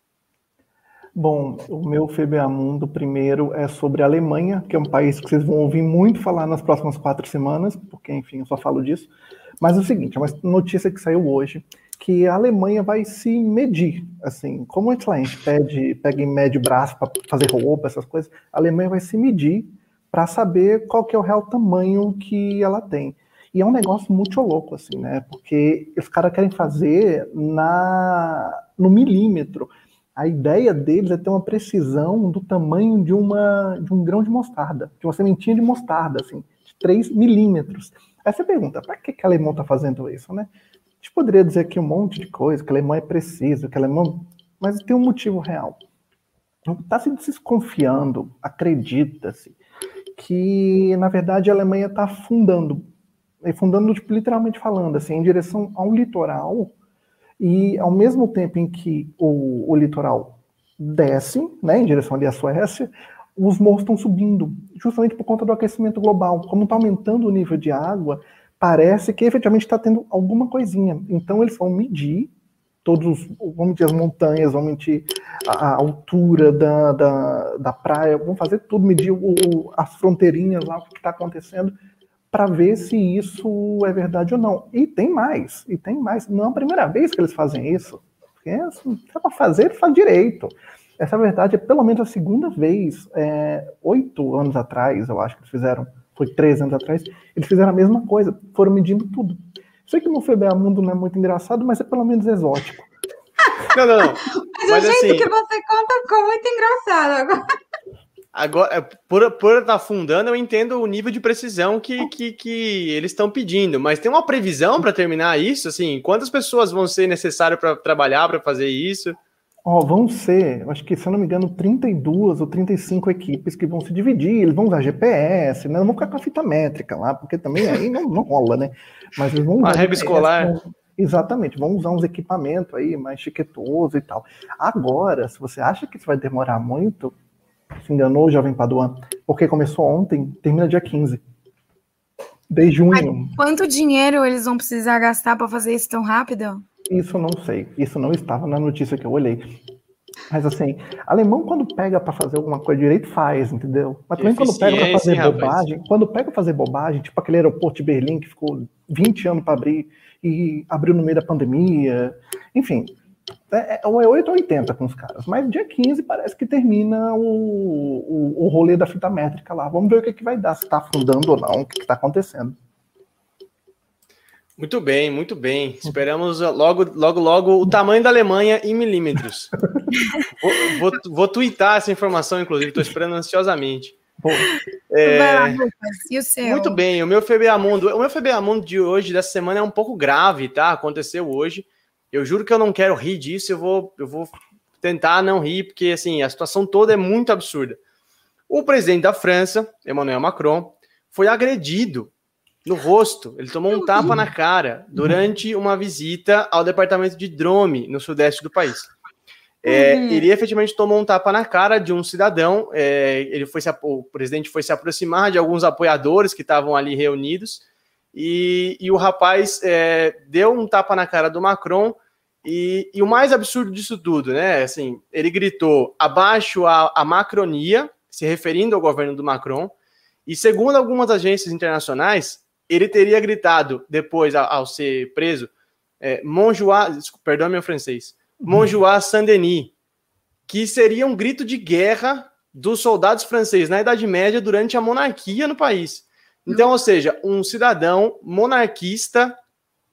Bom, o meu FBA Mundo primeiro é sobre a Alemanha, que é um país que vocês vão ouvir muito falar nas próximas quatro semanas, porque, enfim, eu só falo disso. Mas é o seguinte, é uma notícia que saiu hoje, que a Alemanha vai se medir, assim, como a gente pede, pega em mede braço para fazer roupa, essas coisas, a Alemanha vai se medir para saber qual que é o real tamanho que ela tem. E é um negócio muito louco, assim, né? Porque os caras querem fazer na, no milímetro. A ideia deles é ter uma precisão do tamanho de, uma, de um grão de mostarda, de uma sementinha de mostarda, assim, de 3 milímetros. Aí você pergunta, para que, que a alemão está fazendo isso, né? Gente poderia dizer aqui um monte de coisa, que alemão é preciso, que alemão... Mas tem um motivo real. Está se desconfiando, acredita-se, que, na verdade, a Alemanha está afundando fundando tipo, literalmente falando, assim, em direção ao litoral, e ao mesmo tempo em que o, o litoral desce, né, em direção ali à Suécia, os morros estão subindo, justamente por conta do aquecimento global. Como está aumentando o nível de água, parece que efetivamente está tendo alguma coisinha. Então eles vão medir todos, vão medir as montanhas, vão medir a, a altura da, da, da, praia, vão fazer tudo, medir o, as fronteirinhas lá, o que está acontecendo, para ver se isso é verdade ou não. E tem mais, e tem mais. Não é a primeira vez que eles fazem isso. Porque assim, é para fazer, faz direito. Essa verdade é pelo menos a segunda vez, é, oito anos atrás, eu acho que eles fizeram, foi três anos atrás, eles fizeram a mesma coisa, foram medindo tudo. Sei que no FBA Mundo não é muito engraçado, mas é pelo menos exótico. Não, não, não. *laughs* Mas, mas o jeito assim... que você conta ficou muito engraçado agora. Agora, é, por, por estar afundando, eu entendo o nível de precisão que, que, que eles estão pedindo, mas tem uma previsão para terminar isso? Assim, quantas pessoas vão ser necessárias para trabalhar para fazer isso? Ó, oh, vão ser, acho que se eu não me engano, 32 ou 35 equipes que vão se dividir, eles vão usar GPS, né? Não vão ficar com a fita métrica lá, porque também aí não, não rola, né? Mas eles vão usar. A régua escolar. Vão, exatamente, vão usar uns equipamentos aí mais chiquetoso e tal. Agora, se você acha que isso vai demorar muito, se enganou, Jovem Paduan, porque começou ontem, termina dia 15. Desde junho. Mas quanto dinheiro eles vão precisar gastar para fazer isso tão rápido? Isso não sei. Isso não estava na notícia que eu olhei. Mas assim, alemão quando pega para fazer alguma coisa direito faz, entendeu? Mas também quando pega para fazer bobagem, rapaz. quando pega para fazer bobagem, tipo aquele aeroporto de Berlim que ficou 20 anos para abrir e abriu no meio da pandemia, enfim, é, é 8 ou 80 com os caras. Mas dia 15 parece que termina o, o, o rolê da fita métrica lá. Vamos ver o que, que vai dar, se está afundando ou não, o que está acontecendo. Muito bem, muito bem. Esperamos logo, logo, logo o tamanho da Alemanha em milímetros. *laughs* vou, vou, vou twittar essa informação, inclusive, estou esperando ansiosamente. É... E o seu? Muito bem, o meu FBA Mundo. O meu FBA Mundo de hoje, dessa semana, é um pouco grave, tá? Aconteceu hoje. Eu juro que eu não quero rir disso, eu vou, eu vou tentar não rir, porque assim, a situação toda é muito absurda. O presidente da França, Emmanuel Macron, foi agredido no rosto. Ele tomou um tapa na cara durante uma visita ao departamento de Drome, no sudeste do país. É, uhum. Ele efetivamente tomou um tapa na cara de um cidadão. É, ele foi se, o presidente foi se aproximar de alguns apoiadores que estavam ali reunidos e, e o rapaz é, deu um tapa na cara do Macron. E, e, o mais absurdo disso tudo, né? Assim, ele gritou abaixo a, a macronia, se referindo ao governo do Macron. E segundo algumas agências internacionais, ele teria gritado depois, ao, ao ser preso, é, Monjoie, perdão meu francês, Monjoie Saint-Denis, que seria um grito de guerra dos soldados franceses na Idade Média durante a monarquia no país. Então, ou seja, um cidadão monarquista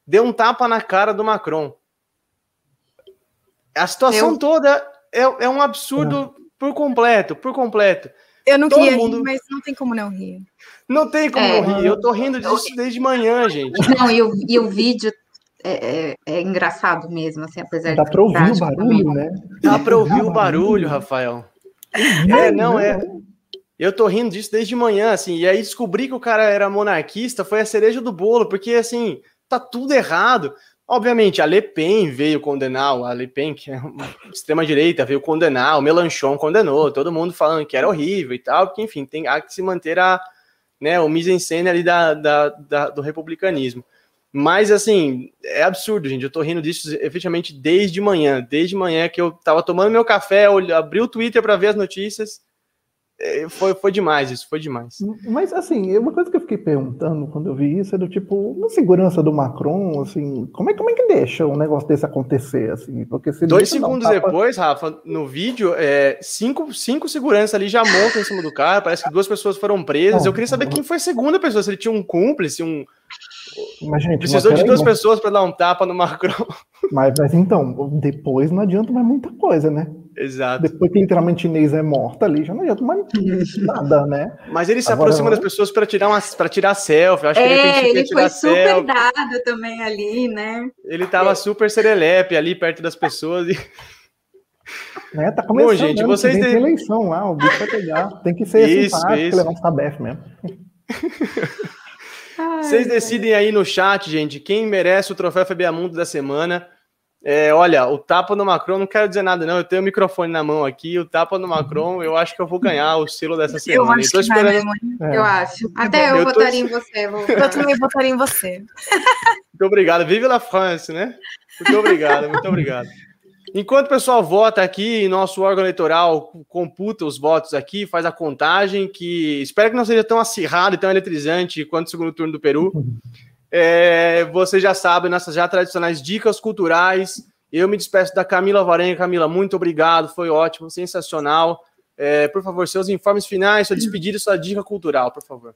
deu um tapa na cara do Macron. A situação Eu... toda é, é, um absurdo por completo, por completo. Eu não Todo queria mundo... rir, mas não tem como não rir. Não tem como é, não rir. Eu tô rindo disso desde manhã, gente. Não, e o, e o vídeo é, é, é, engraçado mesmo, assim, apesar Dá de. Dá para ouvir o barulho, também. né? Dá para ouvir o barulho, Rafael. É, não, é. Eu tô rindo disso desde manhã, assim, e aí descobri que o cara era monarquista, foi a cereja do bolo, porque, assim, tá tudo errado. Obviamente, a Le Pen veio condenar, a Le Pen, que é extrema-direita, veio condenar, o Melanchon condenou, todo mundo falando que era horrível e tal, porque, enfim, tem há que se manter a, né, o mise-en-scène ali da, da, da, do republicanismo. Mas, assim, é absurdo, gente. Eu tô rindo disso efetivamente desde manhã. Desde manhã que eu tava tomando meu café, abri o Twitter para ver as notícias foi, foi demais isso, foi demais. Mas, assim, uma coisa que eu fiquei perguntando quando eu vi isso é do tipo, uma segurança do Macron, assim, como é, como é que deixa um negócio desse acontecer, assim? Porque se Dois segundos tapa... depois, Rafa, no vídeo, é, cinco, cinco seguranças ali já montam em cima do carro, parece que duas pessoas foram presas. eu queria saber quem foi a segunda pessoa, se ele tinha um cúmplice, um... Mas, gente, Precisou de duas pessoas para dar um tapa no Macron. *laughs* Mas, mas então, depois não adianta mais muita coisa, né? Exato. Depois que literalmente Inês é morta ali, já não adianta mais *laughs* nada, né? Mas ele se Agora, aproxima das pessoas para tirar uma, para tirar selfie. acho é, que ele, ele foi super selfie. dado também ali, né? Ele tava é. super serelepe ali perto das pessoas e *laughs* é, tá começando, Bom, gente, né? vocês tem eleição lá, o bicho vai pegar. Tem que ser isso, simpático, isso. levar um tabef mesmo. Vocês decidem aí no chat, gente, quem merece o troféu FBA Mundo da semana. É, olha, o tapa no Macron, não quero dizer nada, não. Eu tenho o microfone na mão aqui. O tapa no Macron, eu acho que eu vou ganhar o selo dessa semana. Eu acho, eu esperando... é. eu acho. Até eu, eu votaria tô... em você. Vou... Eu também votaria em você. *laughs* Muito obrigado. Vive la France, né? Muito obrigado, muito obrigado. Enquanto o pessoal vota aqui, nosso órgão eleitoral computa os votos aqui, faz a contagem, que espero que não seja tão acirrado e tão eletrizante quanto o segundo turno do Peru. É, você já sabe, nossas já tradicionais dicas culturais. Eu me despeço da Camila Varenga. Camila, muito obrigado, foi ótimo, sensacional. É, por favor, seus informes finais, sua despedida e sua dica cultural, por favor.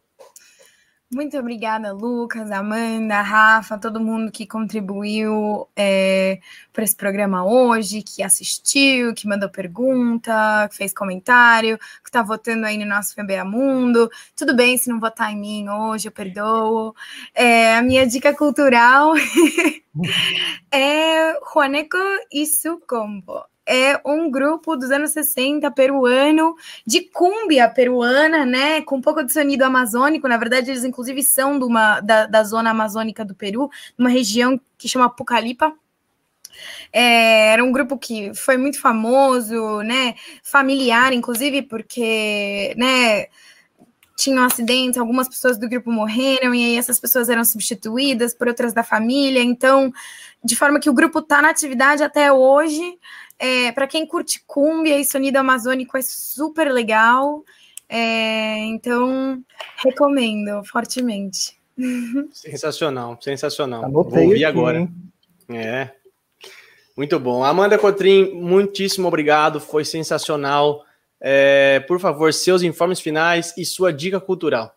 Muito obrigada, Lucas, Amanda, Rafa, todo mundo que contribuiu é, para esse programa hoje, que assistiu, que mandou pergunta, que fez comentário, que está votando aí no nosso FBA Mundo. Tudo bem se não votar em mim hoje, eu perdoo. É, a minha dica cultural *laughs* é Juaneco e Sucombo é um grupo dos anos 60 peruano, de cúmbia peruana, né? Com um pouco de sonido amazônico. Na verdade, eles inclusive são uma, da, da zona amazônica do Peru, uma região que chama Pucalipa. É, era um grupo que foi muito famoso, né? Familiar, inclusive, porque, né? tinham acidentes, algumas pessoas do grupo morreram, e aí essas pessoas eram substituídas por outras da família. Então, de forma que o grupo está na atividade até hoje. É, para quem curte cumbia e sonido amazônico, é super legal. É, então, recomendo fortemente. *laughs* Sensacional, sensacional. Anotei Vou ouvir aqui, agora. Hein? É. Muito bom. Amanda Cotrim, muitíssimo obrigado. Foi sensacional. É, por favor, seus informes finais e sua dica cultural.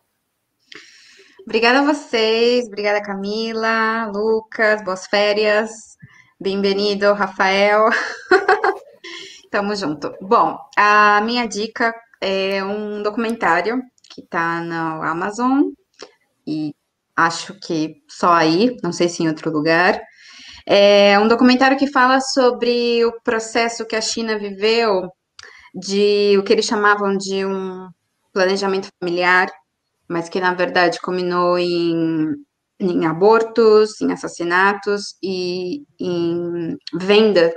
Obrigada a vocês, obrigada Camila, Lucas, boas férias, bem-vindo, Rafael. *laughs* Tamo junto. Bom, a minha dica é um documentário que tá na Amazon e acho que só aí, não sei se em outro lugar. É um documentário que fala sobre o processo que a China viveu de o que eles chamavam de um planejamento familiar, mas que na verdade culminou em, em abortos, em assassinatos e em venda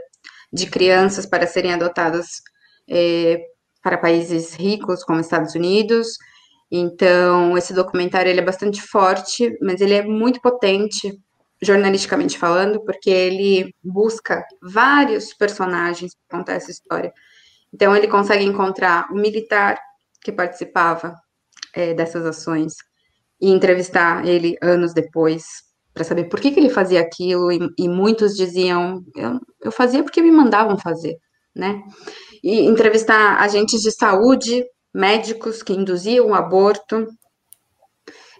de crianças para serem adotadas é, para países ricos como Estados Unidos. Então, esse documentário ele é bastante forte, mas ele é muito potente, jornalisticamente falando, porque ele busca vários personagens para contar essa história. Então, ele consegue encontrar o militar que participava é, dessas ações e entrevistar ele anos depois para saber por que, que ele fazia aquilo. E, e muitos diziam: eu, eu fazia porque me mandavam fazer, né? E entrevistar agentes de saúde, médicos que induziam o aborto,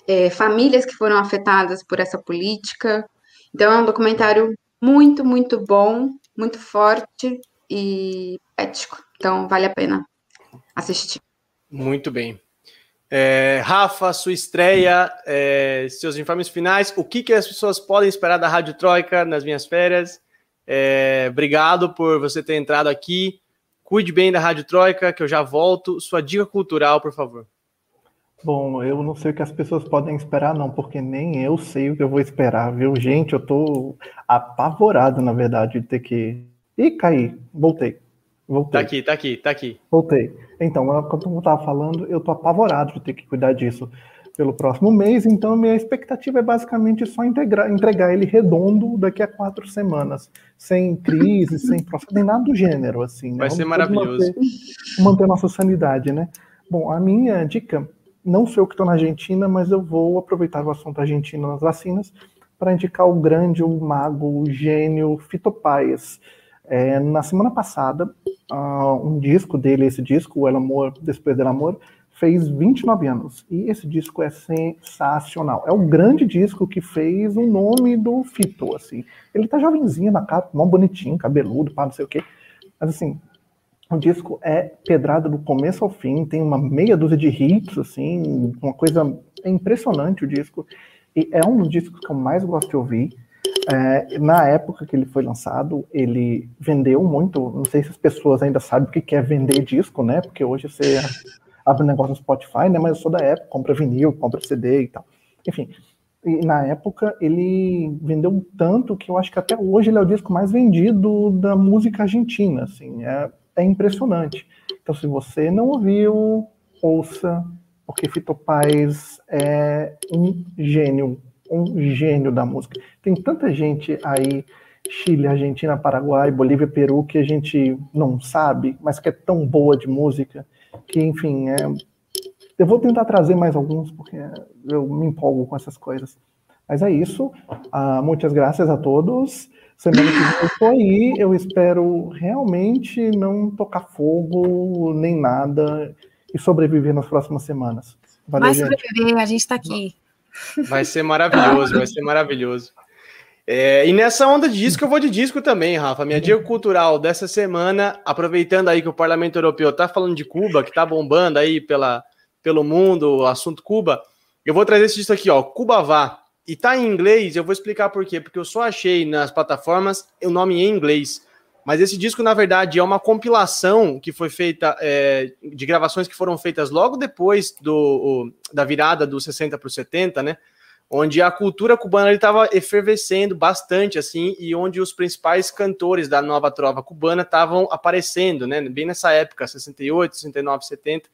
é, famílias que foram afetadas por essa política. Então, é um documentário muito, muito bom, muito forte e ético. Então, vale a pena assistir. Muito bem. É, Rafa, sua estreia, é, seus informes finais, o que, que as pessoas podem esperar da Rádio Troika nas minhas férias? É, obrigado por você ter entrado aqui. Cuide bem da Rádio Troika, que eu já volto. Sua dica cultural, por favor. Bom, eu não sei o que as pessoas podem esperar, não, porque nem eu sei o que eu vou esperar, viu? Gente, eu tô apavorado, na verdade, de ter que. Ih, caí, voltei. Voltei. Tá aqui, tá aqui, tá aqui. Voltei. Então, quando eu estava falando, eu tô apavorado de ter que cuidar disso pelo próximo mês, então minha expectativa é basicamente só integrar, entregar ele redondo daqui a quatro semanas, sem crise, sem processo, nem nada do gênero, assim. Né? Vai ser maravilhoso. Manter, manter nossa sanidade, né? Bom, a minha dica, não sou eu que estou na Argentina, mas eu vou aproveitar o assunto argentino nas vacinas para indicar o grande, o mago, o gênio Fito Paes, é, na semana passada, uh, um disco dele, esse disco, O El Amor Depois del Amor, fez 29 anos. E esse disco é sensacional. É o grande disco que fez o nome do Fito, assim. Ele tá jovenzinho na capa, mó bonitinho, cabeludo, pá, não sei o quê. Mas assim, o disco é pedrada do começo ao fim, tem uma meia dúzia de hits, assim, uma coisa é impressionante o disco. E é um dos discos que eu mais gosto de ouvir. É, na época que ele foi lançado, ele vendeu muito. Não sei se as pessoas ainda sabem o que é vender disco, né? Porque hoje você abre um negócio no Spotify, né? Mas eu sou da época, compra vinil, compra CD e tal. Enfim, e na época ele vendeu tanto que eu acho que até hoje ele é o disco mais vendido da música argentina. Assim, é, é impressionante. Então, se você não ouviu, ouça, porque Fito Paz é um gênio um gênio da música. Tem tanta gente aí, Chile, Argentina, Paraguai, Bolívia, Peru, que a gente não sabe, mas que é tão boa de música, que, enfim, é... eu vou tentar trazer mais alguns, porque eu me empolgo com essas coisas. Mas é isso. Uh, muitas graças a todos. Semana que vem eu estou aí. Eu espero realmente não tocar fogo nem nada e sobreviver nas próximas semanas. Valeu, Vai sobreviver, a gente está aqui. Vai ser maravilhoso, vai ser maravilhoso. É, e nessa onda de disco, eu vou de disco também, Rafa. Minha dica cultural dessa semana, aproveitando aí que o Parlamento Europeu tá falando de Cuba, que tá bombando aí pela, pelo mundo o assunto Cuba, eu vou trazer esse disco aqui, ó, Cuba Vá. E tá em inglês, eu vou explicar por quê. Porque eu só achei nas plataformas o nome em inglês. Mas esse disco, na verdade, é uma compilação que foi feita é, de gravações que foram feitas logo depois do, o, da virada do 60 para o 70, né? Onde a cultura cubana estava efervescendo bastante, assim, e onde os principais cantores da nova trova cubana estavam aparecendo, né? Bem nessa época, 68, 69, 70.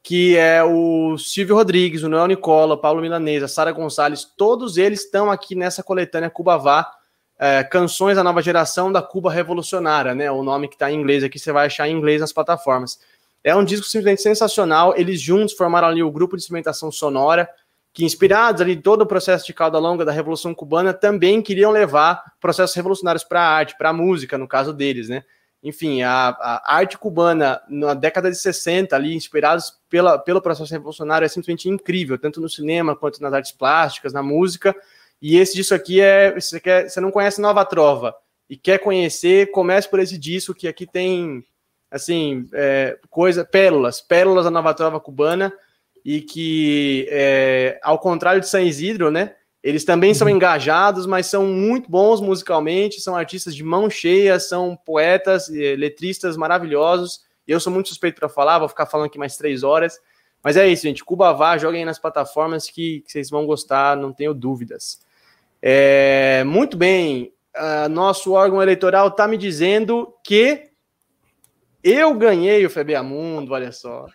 que é o Silvio Rodrigues, o Noel Nicola, Paulo Milanesa, Sara Gonçalves, todos eles estão aqui nessa coletânea Cuba Vá, é, Canções da Nova Geração da Cuba Revolucionária, né? O nome que está em inglês aqui, você vai achar em inglês nas plataformas. É um disco simplesmente sensacional. Eles juntos formaram ali o grupo de experimentação sonora, que inspirados ali todo o processo de cauda longa da Revolução Cubana, também queriam levar processos revolucionários para a arte, para a música, no caso deles, né? Enfim, a, a, arte cubana na década de 60, ali, inspirados pela, pelo processo revolucionário, é simplesmente incrível, tanto no cinema quanto nas artes plásticas, na música. E esse disco aqui é. Você, quer, você não conhece Nova Trova e quer conhecer, comece por esse disco, que aqui tem, assim, é, coisa, pérolas, pérolas da Nova Trova cubana e que, é, ao contrário de San Isidro, né? Eles também uhum. são engajados, mas são muito bons musicalmente, são artistas de mão cheia, são poetas, letristas maravilhosos. Eu sou muito suspeito para falar, vou ficar falando aqui mais três horas. Mas é isso, gente. Cuba Vá, joguem nas plataformas que, que vocês vão gostar, não tenho dúvidas. É, muito bem, uh, nosso órgão eleitoral está me dizendo que eu ganhei o FEBEAMUNDO, olha só.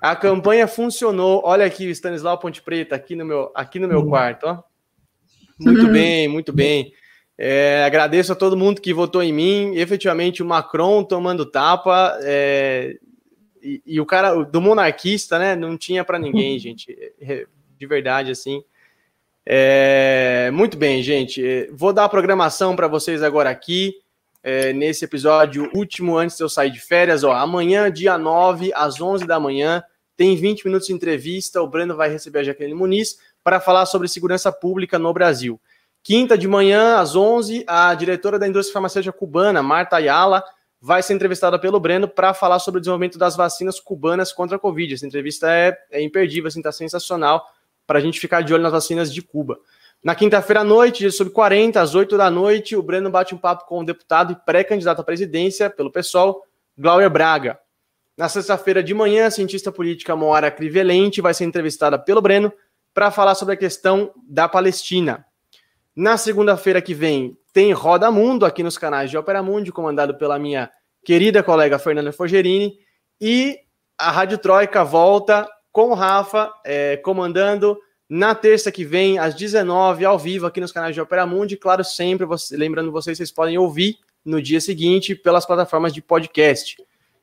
A campanha funcionou. Olha aqui o Stanislau Ponte Preta aqui no meu, aqui no meu uhum. quarto. Ó. Muito uhum. bem, muito bem. É, agradeço a todo mundo que votou em mim. Efetivamente, o Macron tomando tapa. É, e, e, o cara do monarquista, né? Não tinha para ninguém, *laughs* gente. É, de verdade, assim. É, muito bem, gente. Vou dar a programação para vocês agora aqui é, nesse episódio último antes de eu sair de férias. Ó, amanhã, dia 9, às 11 da manhã, tem 20 minutos de entrevista. O Breno vai receber a Jaqueline Muniz para falar sobre segurança pública no Brasil. Quinta de manhã, às 11, a diretora da indústria farmacêutica cubana, Marta Ayala, vai ser entrevistada pelo Breno para falar sobre o desenvolvimento das vacinas cubanas contra a Covid. Essa entrevista é, é imperdível, assim, tá sensacional para a gente ficar de olho nas vacinas de Cuba. Na quinta-feira à noite, dia sub 40, às 8 da noite, o Breno bate um papo com o deputado e pré-candidato à presidência pelo PSOL, Glauber Braga. Na sexta-feira de manhã, a cientista política Moara Crivelente vai ser entrevistada pelo Breno para falar sobre a questão da Palestina. Na segunda-feira que vem, tem Roda Mundo aqui nos canais de Opera Mundi, comandado pela minha querida colega Fernanda Forgerini. E a Rádio Troika volta com o Rafa é, comandando na terça que vem, às 19 ao vivo, aqui nos canais de Opera Mundi. Claro, sempre, você, lembrando vocês, vocês podem ouvir no dia seguinte pelas plataformas de podcast.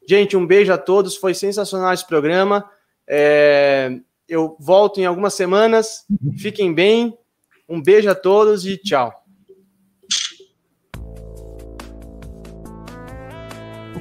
Gente, um beijo a todos. Foi sensacional esse programa. É, eu volto em algumas semanas. Fiquem bem. Um beijo a todos e tchau.